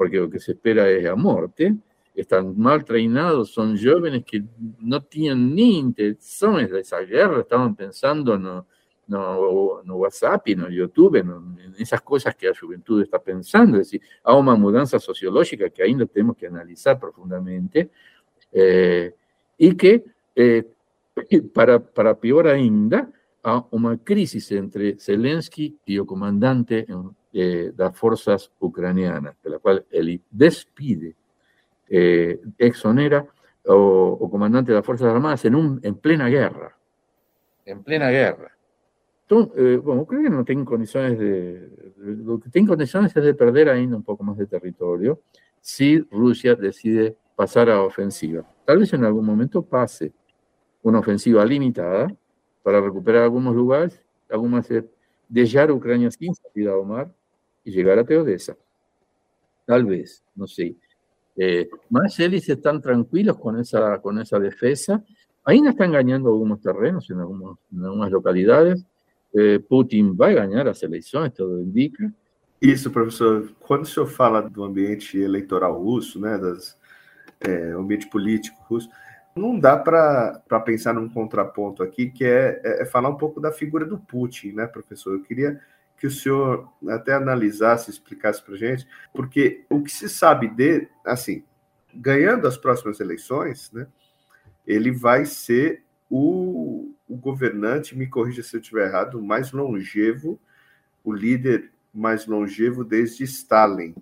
porque lo que se espera es a muerte, están mal treinados, son jóvenes que no tienen ni intenciones de esa guerra, estaban pensando no, no, no WhatsApp, no YouTube, en esas cosas que la juventud está pensando, es decir, hay una mudanza sociológica que ainda tenemos que analizar profundamente, eh, y que, eh, para, para peor ainda, a una crisis entre Zelensky y el comandante eh, de las fuerzas ucranianas, de la cual él despide, eh, exonera o, comandante de las Fuerzas Armadas en, un, en plena guerra. En plena guerra. Entonces, eh, bueno, Ucrania no tiene condiciones de, Lo que tiene condiciones es de perder ainda un poco más de territorio si Rusia decide pasar a ofensiva. Tal vez en algún momento pase una ofensiva limitada, para recuperar algunos lugares, algunas dejar Ucrania sin salida al mar y llegar a Teodesa. Tal vez, no sé. Eh, más están tranquilos con esa, con esa defensa. Ainda están ganando algunos terrenos en, algunos, en algunas localidades. Eh, Putin vai ganhar as eleições, tudo indica. Isso, professor. Quando o senhor fala do ambiente eleitoral russo, né, das, é, ambiente político russo, não dá para pensar num contraponto aqui, que é, é, é, falar um pouco da figura do Putin, né, professor? Eu queria que o senhor até analisasse, explicasse para gente, porque o que se sabe de, assim, ganhando as próximas eleições, né, ele vai ser o, o governante, me corrija se eu estiver errado, mais longevo, o líder mais longevo desde Stalin.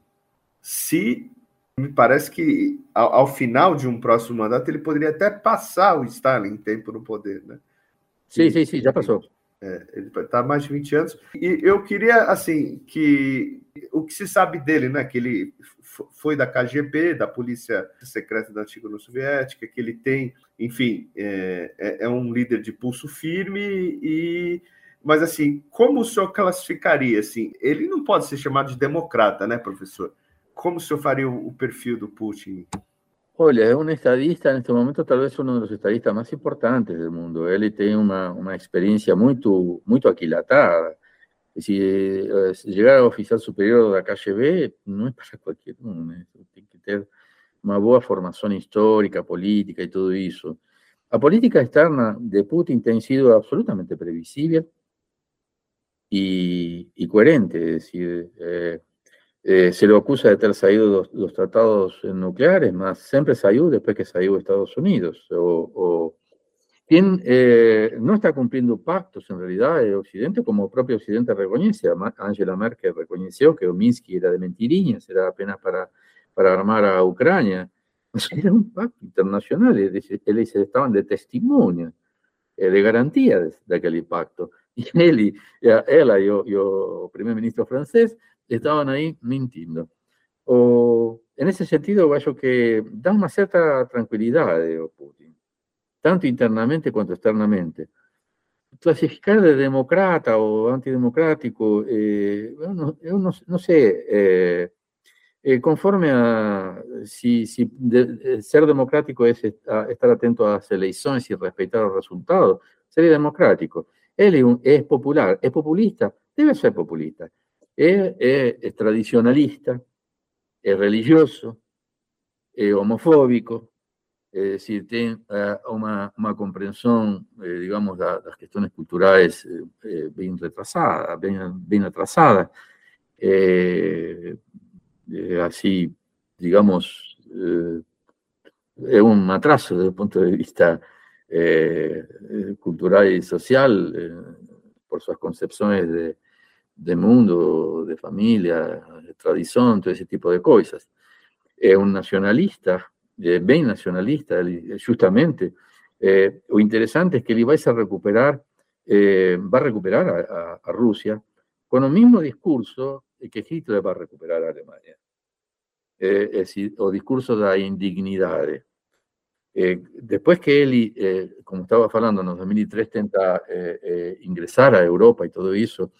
Se me parece que ao, ao, final de um próximo mandato ele poderia até passar o Stalin em tempo no poder, né? Sim, sim, sim, já passou. É, ele está há mais de 20 anos. E eu queria, assim, que o que se sabe dele, né? Que ele foi da KGB, da Polícia Secreta da Antiga União Soviética, que ele tem, enfim, é, é, é um líder de pulso firme e mas assim, como o senhor classificaria assim? Ele não pode ser chamado de democrata, né, professor? Como o senhor faria o perfil do Putin? Olha, é um estadista, neste momento, talvez um dos estadistas mais importantes do mundo. Ele tem uma, uma experiência muito, muito aquilatada. Se, eh, se chegar a oficial superior da KGB, não é para qualquer um, né? Tem que ter uma boa formação histórica, política e tudo isso. A política externa de Putin tem sido absolutamente previsível y, y coherente. Es decir, eh, eh, se lo acusa de haber salido los, tratados nucleares, más siempre salió después que salió Estados Unidos. O, o eh, no está cumpliendo pactos en realidad el Occidente, como el propio Occidente reconoce. Angela Merkel reconoció que Minsky era de mentiriñas, era apenas para, para armar a Ucrania. Era un pacto internacional, ellos estaban de testimonio, de garantía de, de aquel pacto. y él y, ella y, el primer ministro francés estaban ahí mintiendo. O, en ese sentido, creo que da una cierta tranquilidad a Putin, tanto internamente cuanto externamente. Clasificar de demócrata o antidemocrático, eh, no, sé, eh, eh, conforme a si, si ser democrático es estar atento a las elecciones y respetar los resultados, sería democrático. Él es popular, es populista, debe ser populista. Es, tradicionalista, es religioso, es homofóbico, es decir, tiene eh, una, comprensión, eh, digamos, de las cuestiones culturales eh, bien retrasadas, bien, atrasadas. así, digamos, es un atraso desde el punto de vista eh, cultural y social, eh, por sus concepciones de, de, mundo, de familia, de tradición, todo ese tipo de cosas. Es un nacionalista, eh, bien nacionalista, justamente. lo interesante es que él va a recuperar, va a recuperar a, a, Rusia con el mismo discurso que Hitler va a recuperar a Alemania. es decir, o discurso de indignidad. Eh, después que él, eh, como estaba hablando, en 2003 tenta eh, ingresar a Europa y todo eso,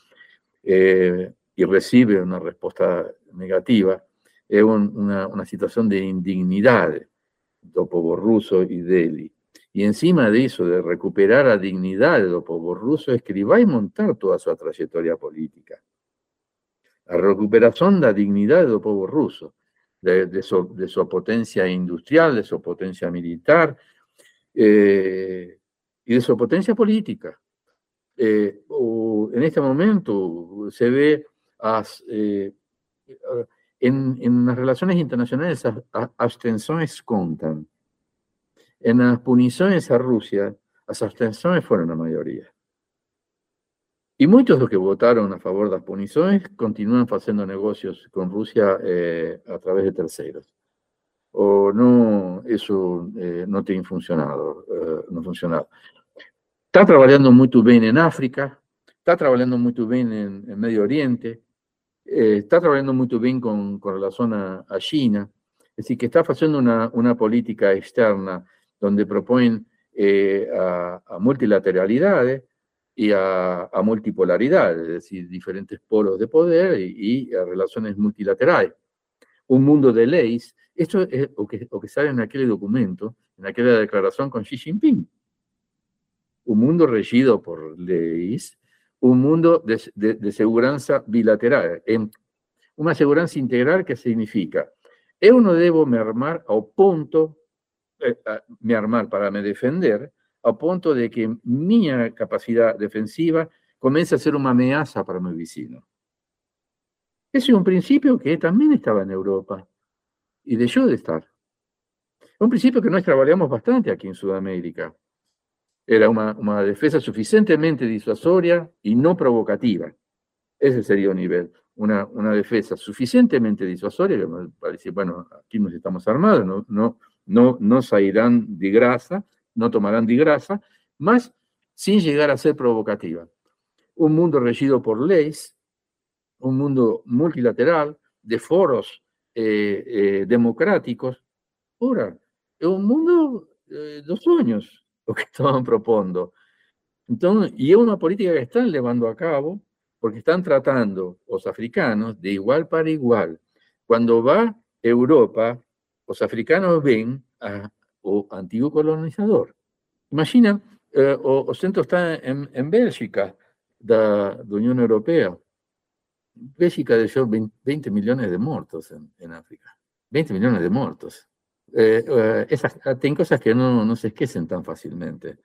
y recibe una respuesta negativa, es una, una, situación de indignidad del pueblo ruso y de él. Y encima de eso, de recuperar la dignidad del pueblo ruso, es que va a montar toda su trayectoria política. La recuperación de la dignidad del pueblo ruso de, su, potencia industrial, de su potencia militar eh, y de su potencia política. Eh, en este momento se ve eh, en, las relaciones internacionales las abstenciones contan. En las puniciones a Rusia, las abstenciones fueron la mayoría. Y muchos de los que votaron a favor de las puniciones continúan haciendo negocios con Rusia eh, a través de terceros. O no, eso eh, no tiene funcionado, eh, no funcionado. Está trabajando muy bien en África, está trabajando muy bien en, Medio Oriente, está trabajando muy bien con, con relación a, China, es decir, que está haciendo una, política externa donde proponen a, a multilateralidades, y a, multipolaridad, es decir, diferentes polos de poder y, a relaciones multilaterales. Un mundo de leyes Esto es lo que, que sale en aquel documento, en aquella declaración con Xi Jinping. Un mundo regido por leyes, un mundo de, de, seguridad bilateral, en una seguridad integral que significa, yo no debo me armar a punto, eh, me armar para me defender, a punto de que mi capacidad defensiva comience a ser una amenaza para mi vecino. Ese es un principio que también estaba en Europa y dejó de estar. Un principio que nosotros trabajamos bastante aquí en Sudamérica. Era una, una defensa suficientemente disuasoria y no provocativa. Ese sería un nivel. Una, una defensa suficientemente disuasoria, que parece, bueno, aquí nos estamos armados, no, no, no, no sairán de grasa, no tomarán de grasa, más sin llegar a ser provocativa. Un mundo regido por leyes, un mundo multilateral, de foros eh, eh, democráticos. Ahora, es un mundo eh, de sueños lo que estaban proponiendo. Entonces, y es una política que están llevando a cabo porque están tratando los africanos de igual para igual. Cuando va Europa, los africanos ven a o antiguo colonizador. Imagina, o, centro está en, en Bélgica, da, da Unión Europea. Bélgica dejó 20 millones de muertos en, África. 20 millones de muertos. Eh, eh, esas, hay cosas que no, no se esquecen tan fácilmente.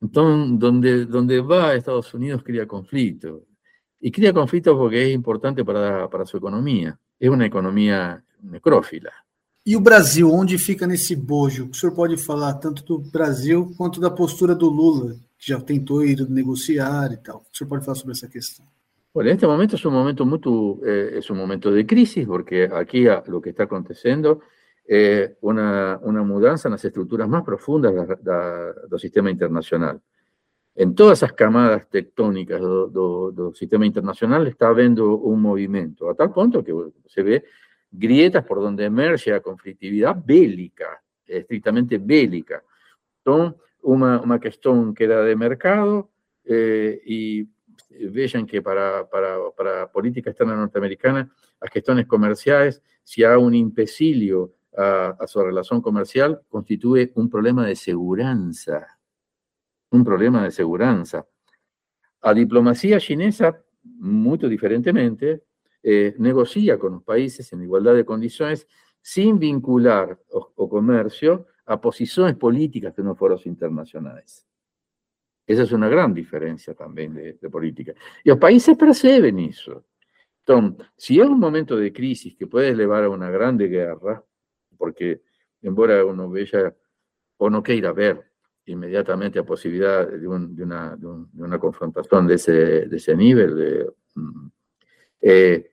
Entonces, donde, donde va Estados Unidos crea conflicto. Y crea conflicto porque es importante para, para su economía. Es una economía necrófila. E o Brasil, onde fica nesse bojo? O senhor pode falar tanto do Brasil quanto da postura do Lula, que já tentou ir negociar e tal. O senhor pode falar sobre essa questão? Bueno, en este momento es un momento mucho, eh, es un momento de crisis, porque aquí lo que está aconteciendo es una, una mudanza en las estructuras más profundas del sistema internacional. En todas esas camadas tectónicas del sistema internacional está habiendo un movimiento, a tal punto que se ve grietas por donde emerge la conflictividad bélica, estrictamente bélica. Son una, una cuestión que era de mercado eh, y vean que para, para, para política externa norteamericana, las cuestiones comerciales, si hay un impecilio a, su relación comercial, constituye un problema de seguridad. Un problema de seguridad. A diplomacia chinesa, muy diferentemente, eh, negocia con los países en igualdad de condiciones sin vincular o, comercio a posiciones políticas en los foros internacionales. Esa es una gran diferencia también de, política. Y los países perciben eso. Entonces, si hay un momento de crisis que puede llevar a una grande guerra, porque embora uno vea o no quiera ver inmediatamente la posibilidad de, una, una, confrontación de ese, de ese nivel, mm, eh,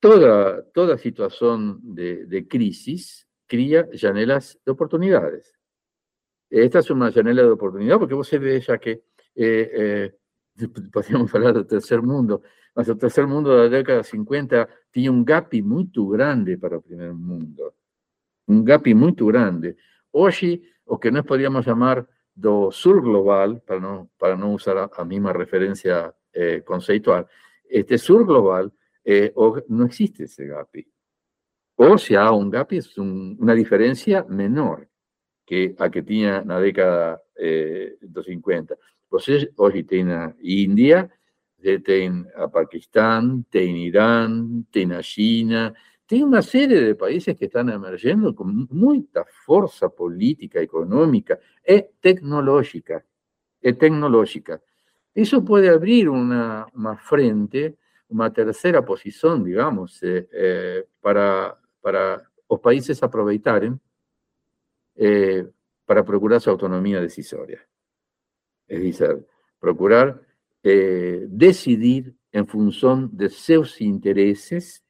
toda, toda situación de, de crisis cría llanelas de oportunidades. Esta es una janela de oportunidad porque vos ve ya que, eh, eh, podríamos hablar del tercer mundo, mas el tercer mundo de la década 50 tiene un gap muy grande para el primer mundo. Un gap muy grande. Hoy, o que nos podríamos llamar do sur global, para no, para no usar la misma referencia eh, conceptual, este sur global eh, no existe ese gap. O si hay un gap, es una diferencia menor que a que tenía la década eh, 50. Você hoy tiene India, tiene a Pakistán, tiene Irán, tiene a China, tiene una serie de países que están emergiendo con mucha fuerza política, económica y tecnológica. Y tecnológica. Eso puede abrir una, una frente, una tercera posición, digamos, eh, eh, para, para los países aprovechar eh, para procurar su autonomía decisoria. Es decir, procurar decidir en función de sus intereses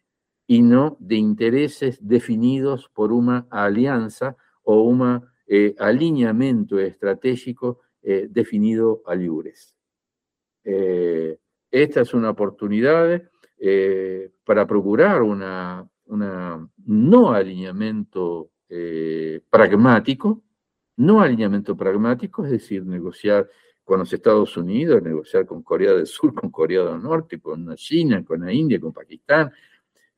y no de intereses definidos por una alianza o un eh, alineamiento estratégico definido a libres. esta es una oportunidad para procurar una, una no alineamiento eh, pragmático, no alineamiento pragmático, es decir, negociar con los Estados Unidos, negociar con Corea del Sur, con Corea del Norte, con China, con la India, con Pakistán,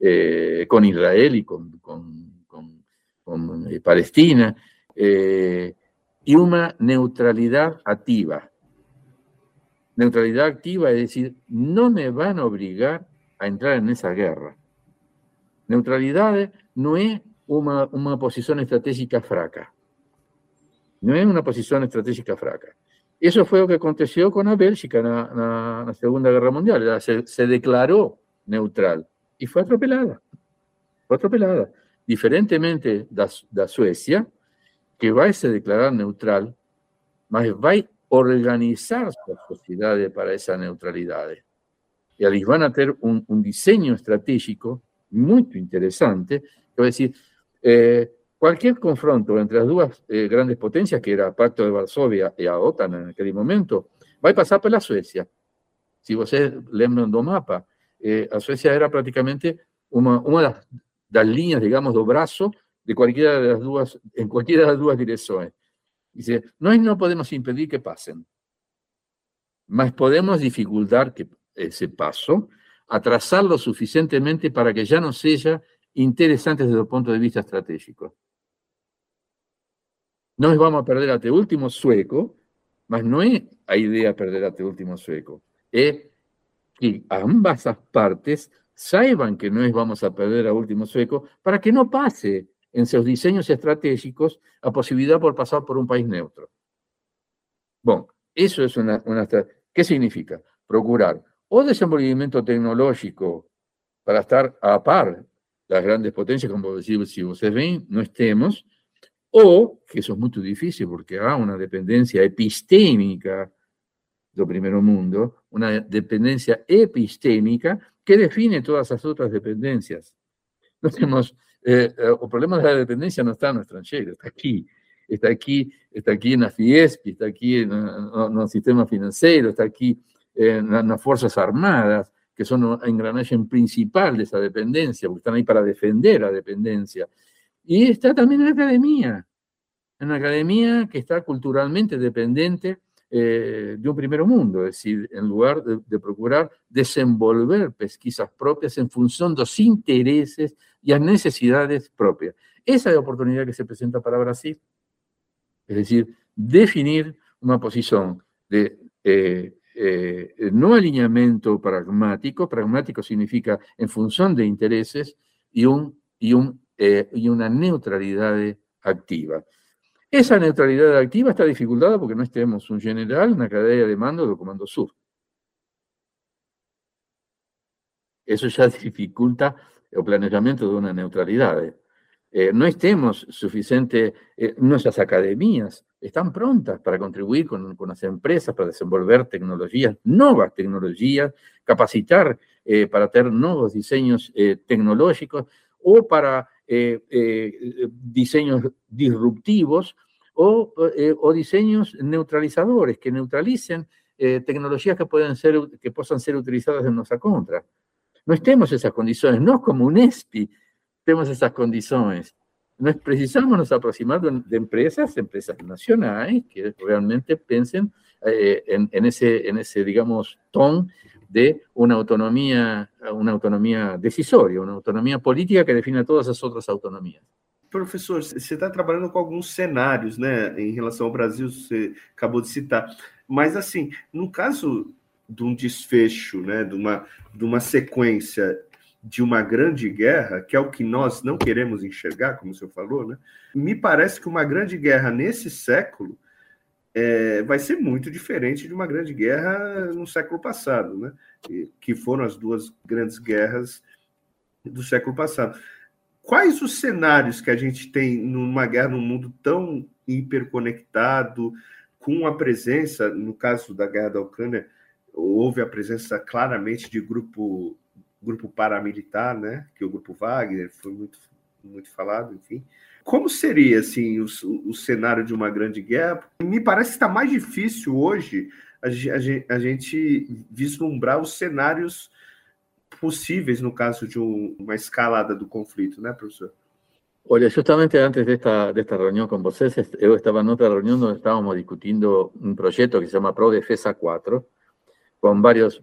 eh, con Israel y con, con, de Palestina, eh, y una neutralidad activa. Neutralidad activa es decir, no me van a obligar a entrar en esa guerra. Neutralidad no es una, una posición estratégica fraca. No es una posición estratégica fraca. Eso fue lo que aconteció con la Bélgica en la, Segunda Guerra Mundial. Se, se, declaró neutral y fue atropelada. Fue atropelada. Diferentemente de Suecia, que va a se declarar neutral, mas va a organizar sus sociedades para esa neutralidad. Y ahí van a tener un, un diseño estratégico muy interesante, que va a decir, eh, cualquier confronto entre las dos eh, grandes potencias, que era Pacto de Varsovia y la OTAN en aquel momento, va a pasar por la Suecia. Si ustedes leen el mapa, eh, a Suecia era prácticamente una, de las, líneas, digamos, de cualquiera de las dos, en cualquiera de las dos direcciones. Dice, no, no podemos impedir que pasen, mas podemos dificultar que ese paso, atrasarlo suficientemente para que ya no sea interesante desde el punto de vista estratégico. No vamos a perder a este último sueco, mas no es idea perder a este último sueco, es que ambas partes sepan que no es vamos a perder a último sueco para que no pase en sus diseños estratégicos a posibilidad por pasar por un país neutro. Bueno, eso es una, una ¿qué significa? Procurar o desenvolvimiento tecnológico para estar a par las grandes potencias, como decir, si ustedes ven, no estemos, o, que eso es muy difícil porque hay una dependencia epistémica del primer mundo, una dependencia epistémica que define todas las otras dependencias. No tenemos, eh, eh, el problema de la dependencia no está extranjero, está aquí. Está aquí, está aquí en la FIESP, está aquí en, el sistema financiero, está aquí en, las Fuerzas Armadas, que son un engranaje principal de esa dependencia, porque están ahí para defender la dependencia. Y está también en la academia, en la academia que está culturalmente dependiente eh, de un primer mundo, es decir, en lugar de, procurar desenvolver pesquisas propias en función de los intereses y las necesidades propias. Esa es la oportunidad que se presenta para Brasil. Es decir, definir una posición de eh, eh, no alineamiento pragmático, pragmático significa en función de intereses y, un, y, un, y una neutralidad activa. Esa neutralidad activa está dificultada porque no tenemos un general, una cadena de mando del Comando Sur. Eso ya dificulta el planeamiento de una neutralidad. Eh, no estemos suficiente, eh, nuestras academias están prontas para contribuir con, las empresas, para desenvolver tecnologías, nuevas tecnologías, capacitar eh, para tener nuevos diseños tecnológicos o para diseños disruptivos o, o, diseños neutralizadores que neutralicen tecnologías que, pueden ser, que puedan ser utilizadas en nuestra contra. No estemos en esas condiciones, no como un ESPI tenemos esas condiciones. Nos precisamos nos aproximar de, empresas, empresas nacionales, que realmente piensen eh, en, ese, en ese, digamos, ton de una autonomía, una autonomía decisoria, una autonomía política que define todas as outras autonomias. Professor, você está trabalhando com alguns cenários, né, em relação ao Brasil, você acabou de citar. Mas, assim, no caso de um desfecho, né, de uma, de uma sequência de uma grande guerra, que é o que nós não queremos enxergar, como o senhor falou, né? me parece que uma grande guerra nesse século é, vai ser muito diferente de uma grande guerra no século passado, né? que foram as duas grandes guerras do século passado. Quais os cenários que a gente tem numa guerra num mundo tão hiperconectado, com a presença, no caso da guerra da Ucrânia, houve a presença claramente de grupo grupo paramilitar, né? Que o grupo Wagner foi muito, muito falado, enfim. Como seria assim o, o cenário de uma grande guerra? Me parece que está mais difícil hoje a, a, a gente vislumbrar os cenários possíveis no caso de um, uma escalada do conflito, né, professor? Olha, justamente antes desta, desta reunião com vocês, eu estava em outra reunião onde estávamos discutindo um projeto que se chama Pro Defesa 4, con varios,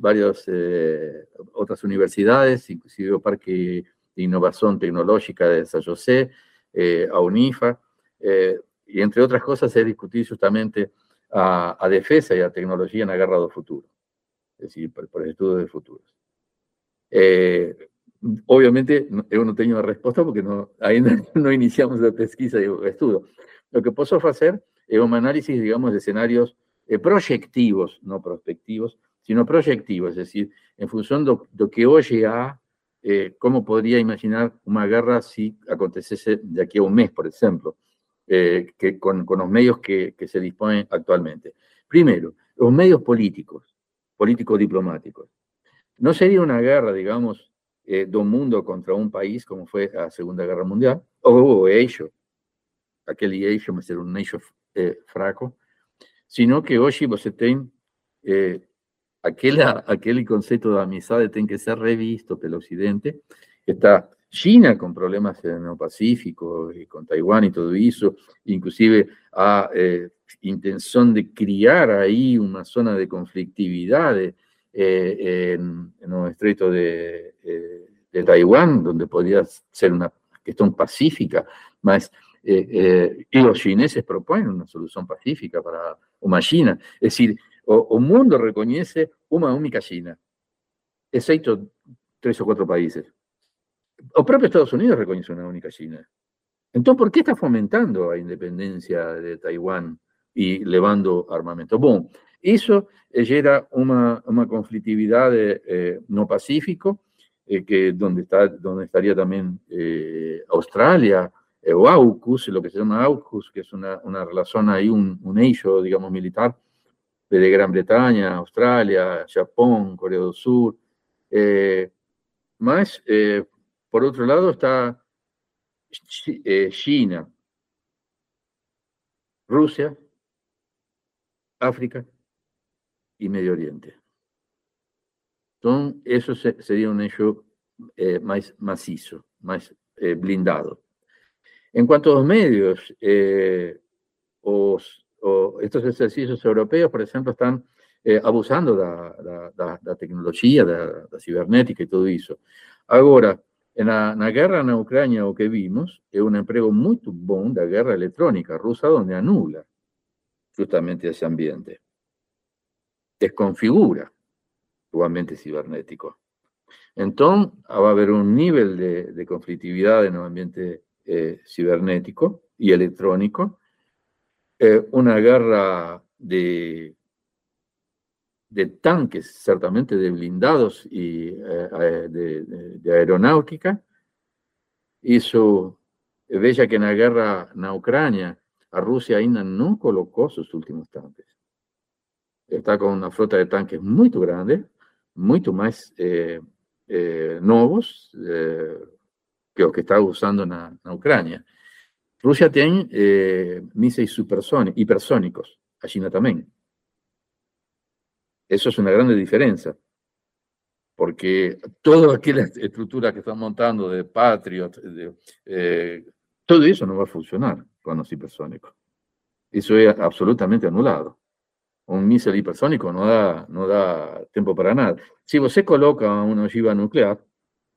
eh, otras universidades, inclusive el Parque de Innovación Tecnológica de San José, eh, a UNIFA, eh, y entre otras cosas es discutir justamente a, a defesa y a tecnología na guerra do futuro, es decir, por, por estudios de futuros. Eh, obviamente eu não tenho a resposta porque não, ainda não iniciamos a pesquisa e o estudo. O que posso fazer é um análise, digamos, de cenários eh, proyectivos, no prospectivos, sino proyectivos, es decir, en función de lo que hoy há, eh, cómo podría imaginar una guerra si aconteciese de aquí a un mes, por ejemplo, eh, que con, con, los medios que, que, se disponen actualmente. Primero, los medios políticos, políticos diplomáticos. No sería una guerra, digamos, eh, de un mundo contra un país como fue la Segunda Guerra Mundial, o o eixo, aquele eixo, mas era um eixo eh, fraco, sino que hoy você tem eh, aquele conceito de amizade tem que ser revisto pelo Occidente, está China con problemas en el Pacífico y con Taiwán y todo eso, inclusive a eh, intención de criar ahí una zona de conflictividad eh, en, en, el estrecho de, eh, de, Taiwán, donde podría ser una cuestión pacífica, más eh, eh, y los chineses proponen una solución pacífica para una China. Es decir, o, o mundo reconoce una única China, excepto tres o cuatro países. O propio Estados Unidos reconoce una única China. Entonces, ¿por qué está fomentando la independencia de Taiwán y levando armamento? Bueno, eso genera una, una conflictividad eh, no pacífico, eh, que donde, está, donde estaría también eh, Australia, eh, o AUKUS, lo que se llama AUKUS, que es una, relación ahí, un, un eixo, digamos, militar, de Gran Bretaña, Australia, Japón, Corea del Sur. Eh, más, eh, por otro lado, está eh, China, Rusia, África y Medio Oriente. Entonces, eso se, sería un hecho eh, más macizo, más eh, blindado. En cuanto a los medios, eh, os, o estos ejercicios europeos, por ejemplo, están eh, abusando da, da tecnologia, da, da, cibernética e tudo isso. Agora, na, na guerra na Ucrânia, o que vimos é um emprego muito bom da guerra eletrônica russa, onde anula justamente esse ambiente. Desconfigura o ambiente cibernético. Então, vai haver um nível de, de conflitividade no ambiente eh, cibernético y electrónico, eh, una guerra de, de tanques, ciertamente de blindados y eh, de, de, aeronáutica. Hizo, veja que en la guerra en Ucrania, a Rusia ainda no colocó sus últimos tanques. Está con una flota de tanques muy grande, mucho más eh, eh, nuevos, que o que está usando na, na Ucrânia. Rússia tem eh, mísseis supersónicos, hipersónicos, a China também. Eso es una grande diferencia, porque toda aquella estructura que están montando de Patriot, de, eh, todo eso no va a funcionar con los hipersónicos. Eso es absolutamente anulado. Un míssil hipersónico no da, no da tiempo para nada. Si você coloca una ogiva nuclear,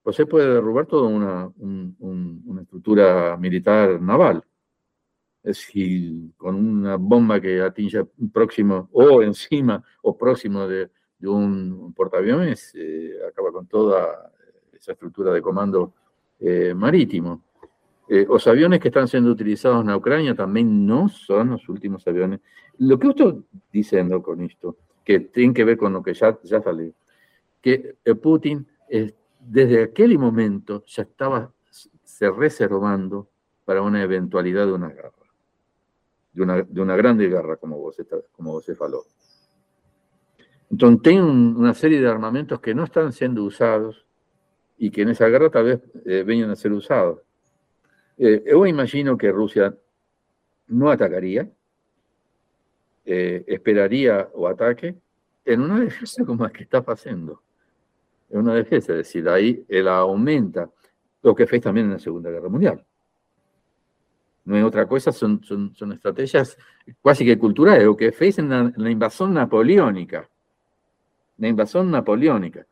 você puede derrubar toda un, una estructura militar naval. Es decir, con una bomba que atinja próximo o encima o próximo de, de un portaaviones, eh, acaba con toda esa estructura de comando eh, marítimo. Eh, los aviones que están siendo utilizados en Ucrania también no son los últimos aviones. Lo que estoy diciendo con esto, que tiene que ver con lo que ya, ya salió, que Putin desde aquel momento ya estaba se reservando para una eventualidad de una guerra, de una, de una grande guerra, como vos, como vos faló. Entonces, tiene una serie de armamentos que no están siendo usados y que en esa guerra tal vez eh, vengan a ser usados. Eh, yo imagino que Rusia no atacaría, eh, esperaría o ataque en una defensa como la que está pasando es una defensa, es decir, ahí él aumenta lo que fue también en la Segunda Guerra Mundial. No es otra cosa, son, son, son estrategias casi que culturales, lo que fue en la, en la invasión napoleónica. La invasión napoleónica.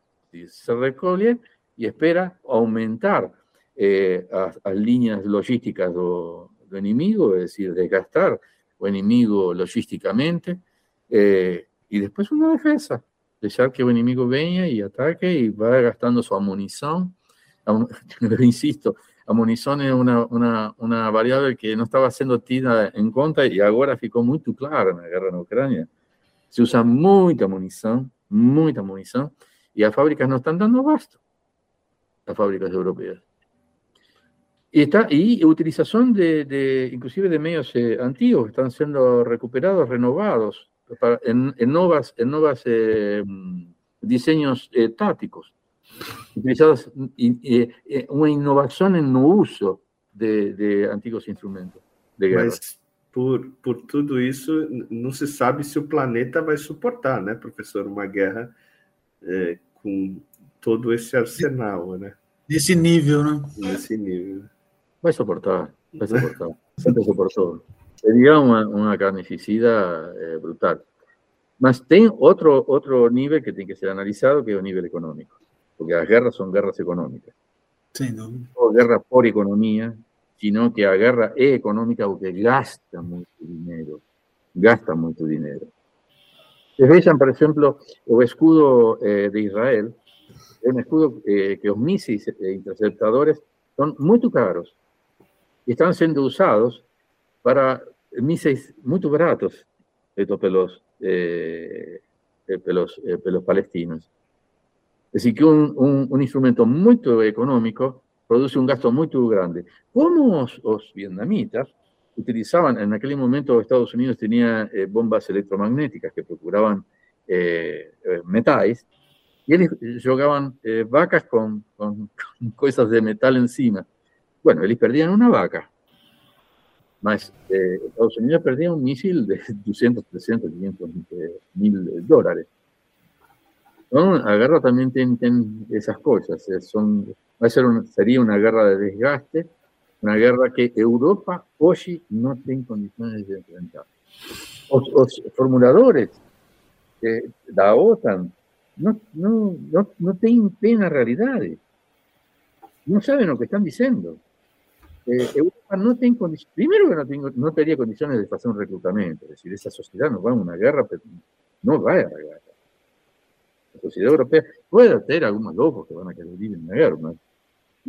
Se recoge y espera aumentar eh, las líneas logísticas do, do inimigo, es decir, desgastar o inimigo logísticamente, eh, y después una defensa, dejar que el enemigo venga y ataque y va gastando su munición. Insisto, munición es una, una, una, variable que no estaba siendo tida en cuenta y ahora ficou muy clara en la guerra en Ucrania. Se usa mucha munición, mucha munición, y las fábricas no están dando abasto, las fábricas europeas. Y, está, y utilización de, de inclusive de medios eh, antiguos que están siendo recuperados, renovados, para, en, en, nuevas, en nuevas eh, diseños eh, tácticos, utilizados eh, una innovación en no uso de, de antiguos instrumentos de guerra. Mas por, por tudo isso, não se sabe se o planeta vai suportar, né, professor, uma guerra é, com todo esse arsenal, né? Nesse nível, né? Nesse nível. Vai suportar, vai suportar. Sempre suportou. Sería una, una carnificida eh, brutal. Mas tem otro, otro nivel que tiene que ser analizado, que es el nivel económico. Porque las guerras son guerras económicas. Sí, no. No guerra por economía, sino que la guerra es económica porque gasta mucho dinero. Gasta mucho dinero. Vean, por ejemplo, el escudo eh, de Israel, es un escudo eh, que los misiles e interceptadores son muy caros y están siendo usados para míseis muy baratos estos pelos, eh, pelos, eh, pelos palestinos. Es decir, que un, un, un, instrumento muy económico produce un gasto muy grande. Como los, vietnamitas utilizaban, en aquel momento Estados Unidos tenía eh, bombas electromagnéticas que procuraban eh, metais, y ellos jugaban eh, vacas con, con, con, cosas de metal encima. Bueno, ellos perdían una vaca, más eh, Estados Unidos perdía un misil de 200, 300, 500 mil dólares. ¿No? La guerra también tiene, tiene esas cosas. Eh, son, va a ser sería una guerra de desgaste, una guerra que Europa hoy no tiene condiciones de enfrentar. Los, formuladores eh, de la OTAN no, no, no, no tienen pena realidades. No saben lo que están diciendo. Eh, Europa no tiene condiciones, primero que no, tengo, no tenía condiciones de hacer un reclutamiento, es decir, esa sociedad no va a una guerra, pero no va a la guerra. La sociedad europea puede tener algunos locos que van a querer ir en la guerra, ¿no?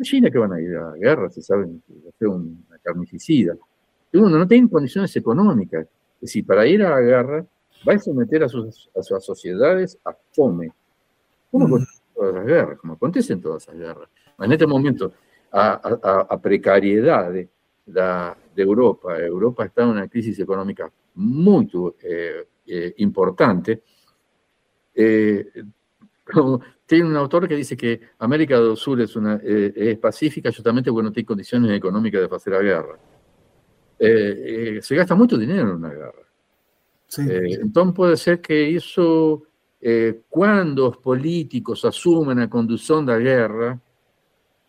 China que van a ir a la guerra si saben que va a ser una carnificida. Segundo, no tienen condiciones económicas, es decir, para ir a la guerra va a someter a sus, a sus sociedades a fome. Acontece en todas las guerras, como acontece en todas las guerras. En este momento, a, a, a precariedade da, de Europa. Europa está en una crisis económica muy eh, eh, importante. Eh, tiene un autor que dice que América del Sur es, una, eh, es pacífica justamente porque no tiene condiciones económicas de hacer la guerra. Eh, se gasta mucho dinero en una guerra. Sí. entonces puede ser que eso, cuando los políticos asumen la conducción de la guerra,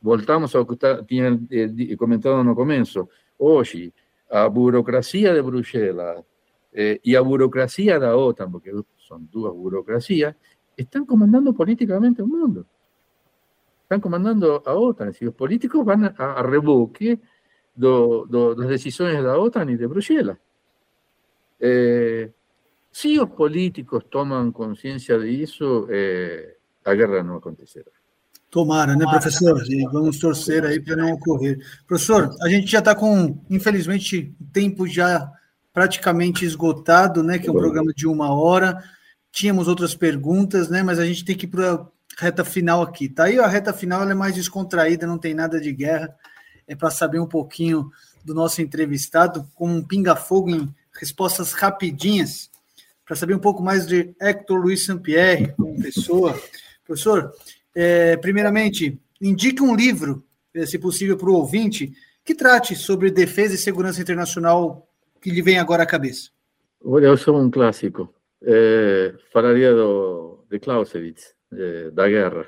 voltamos ao que tá, tinha eh, comentado no começo. Hoje, a burocracia de Bruxelas eh, e a burocracia da OTAN, porque são duas burocracias, estão comandando políticamente o mundo. Estão comandando a OTAN. Si os políticos van a, a reboque do, do, das decisões da OTAN e de Bruxelas. Eh, se os políticos tomam consciência disso, eh, a guerra não acontecerá. Tomara, né, professor? Vamos torcer aí para não ocorrer. Professor, a gente já está com, infelizmente, o tempo já praticamente esgotado, né? Que é um programa de uma hora. Tínhamos outras perguntas, né? Mas a gente tem que ir para a reta final aqui. Tá aí a reta final é mais descontraída, não tem nada de guerra. É para saber um pouquinho do nosso entrevistado, com um pinga-fogo em respostas rapidinhas, para saber um pouco mais de Hector Luiz Sampierre, como pessoa. Professor, é, primeiramente, indique um livro, é, se possível, para o ouvinte, que trate sobre defesa e segurança internacional que lhe vem agora à cabeça. Olha, eu sou um clássico. É, falaria do, de Clausewitz, é, da guerra.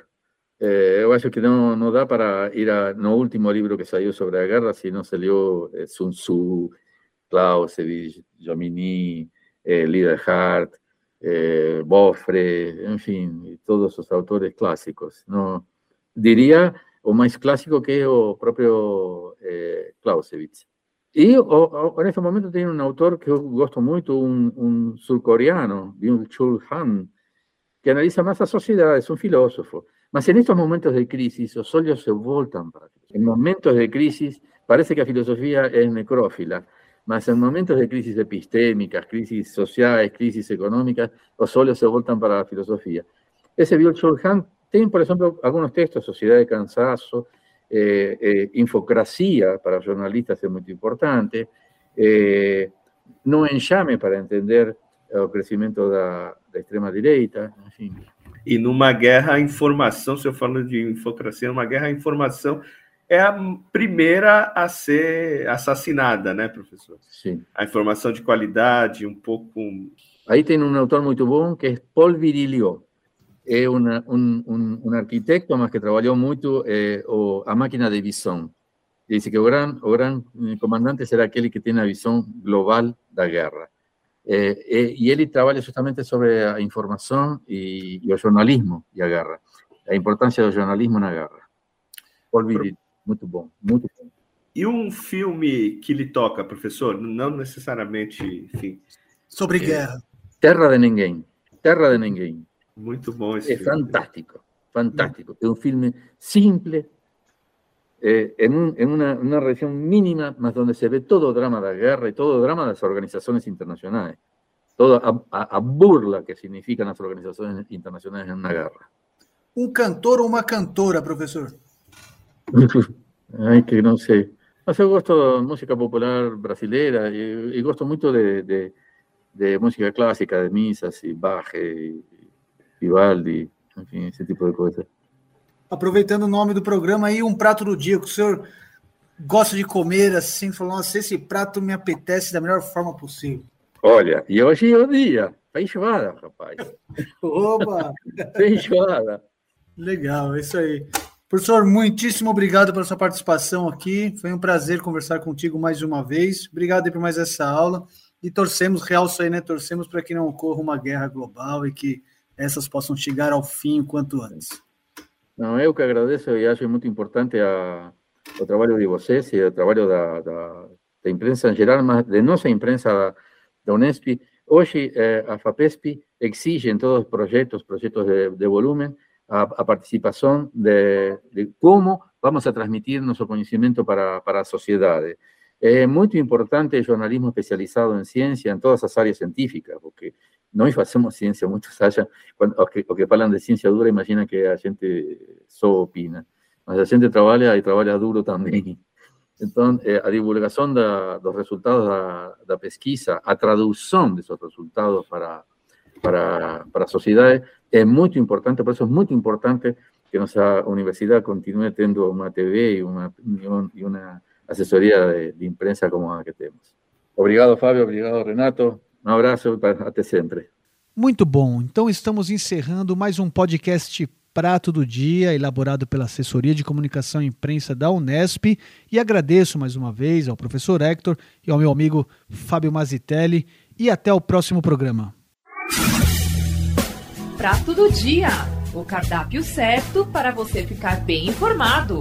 É, eu acho que não, não dá para ir a, no último livro que saiu sobre a guerra se não se leu é, Sun Tzu, Clausewitz, Jomini, é, Liederhart, eh, en fin, todos esos autores clásicos. ¿no? Diría o más clásico que o propio eh, Clausewitz. Y en este momento tiene un autor que yo gosto mucho, un, un surcoreano, Byung-Chul Han, que analiza más a sociedad, es un filósofo. Mas en estos momentos de crisis, los ojos se voltan para En momentos de crisis, parece que la filosofía es necrófila, mas en momentos de crisis epistémicas, crisis sociales, crisis económicas, los ojos se voltan para la filosofía. Ese Byung-Chul Han tiene, por ejemplo, algunos textos, Sociedad de Cansazo, eh, eh, Infocracia para jornalistas es muy importante, eh, No en llame para entender el crecimiento de la extrema derecha, enfim. E numa guerra à informação, se eu falo de infocracia, numa guerra à informação, é a primeira a ser assassinada, né, professor? Sim. A informação de qualidade, um pouco. Aí tem um autor muito bom que é Paul Virilio. É uma, um, um, um, arquiteto, mas que trabalhou muito eh, o, a máquina de visão. Dice que o gran, o gran comandante será aquele que tem a visão global da guerra. Eh, eh, y él trabaja justamente sobre la información y, el jornalismo y a guerra. La importancia del jornalismo la guerra. Paul muito bom, muito bom. E um filme que lhe toca, professor? Não necessariamente, enfim. Sobre guerra. Terra de Ninguém. Terra de Ninguém. Muito bom esse É filme. fantástico, fantástico. É um filme simples, eh, en, un, en una, una, región mínima, más donde se ve todo drama de guerra y todo drama de las organizaciones internacionales, toda a, a, burla que significan las organizaciones internacionales en una guerra. ¿Un cantor o una cantora, profesor? Ay, que no sé. Yo gusto de música popular brasileña y, y gusto mucho de, de, de, música clásica, de misas y Bach y Vivaldi, en fin, ese tipo de cosas. aproveitando o nome do programa aí, um prato do dia que o senhor gosta de comer assim, falou, nossa, esse prato me apetece da melhor forma possível. Olha, e hoje é o dia, feijoada, rapaz. Opa! feijoada. Legal, é isso aí. Professor, muitíssimo obrigado pela sua participação aqui. Foi um prazer conversar contigo mais uma vez. Obrigado por mais essa aula. E torcemos, real isso aí, né? Torcemos para que não ocorra uma guerra global e que essas possam chegar ao fim o quanto antes. Não, eu que agradeço e acho muito importante a, o trabalho de vocês e o trabalho da, da, da imprensa em geral, mas de nossa imprensa da, Unesp. Hoje, eh, a FAPESP exige em todos os projetos, projetos de, de volume, a, a participação de, de, como vamos a transmitir nosso conhecimento para, para a sociedade. É muito importante o jornalismo especializado em ciência, em todas as áreas científicas, porque nós hacemos ciencia, muchos allá, cuando, o, que, o que de ciencia dura, imagina que a gente só opina. Mas a gente trabaja y trabaja duro también. Entonces, eh, a divulgación de los resultados da, da pesquisa, a traducción de esos resultados para, para, para sociedades es muy importante, por eso es muy importante que nuestra universidad continúe teniendo una TV y una, y una asesoría de, de imprensa como la que tenemos. Obrigado, Fábio. Obrigado, Renato. Um abraço até sempre. Muito bom. Então estamos encerrando mais um podcast Prato do Dia, elaborado pela Assessoria de Comunicação e Imprensa da Unesp. E agradeço mais uma vez ao professor Hector e ao meu amigo Fábio Mazitelli. E até o próximo programa. Prato do Dia o cardápio certo para você ficar bem informado.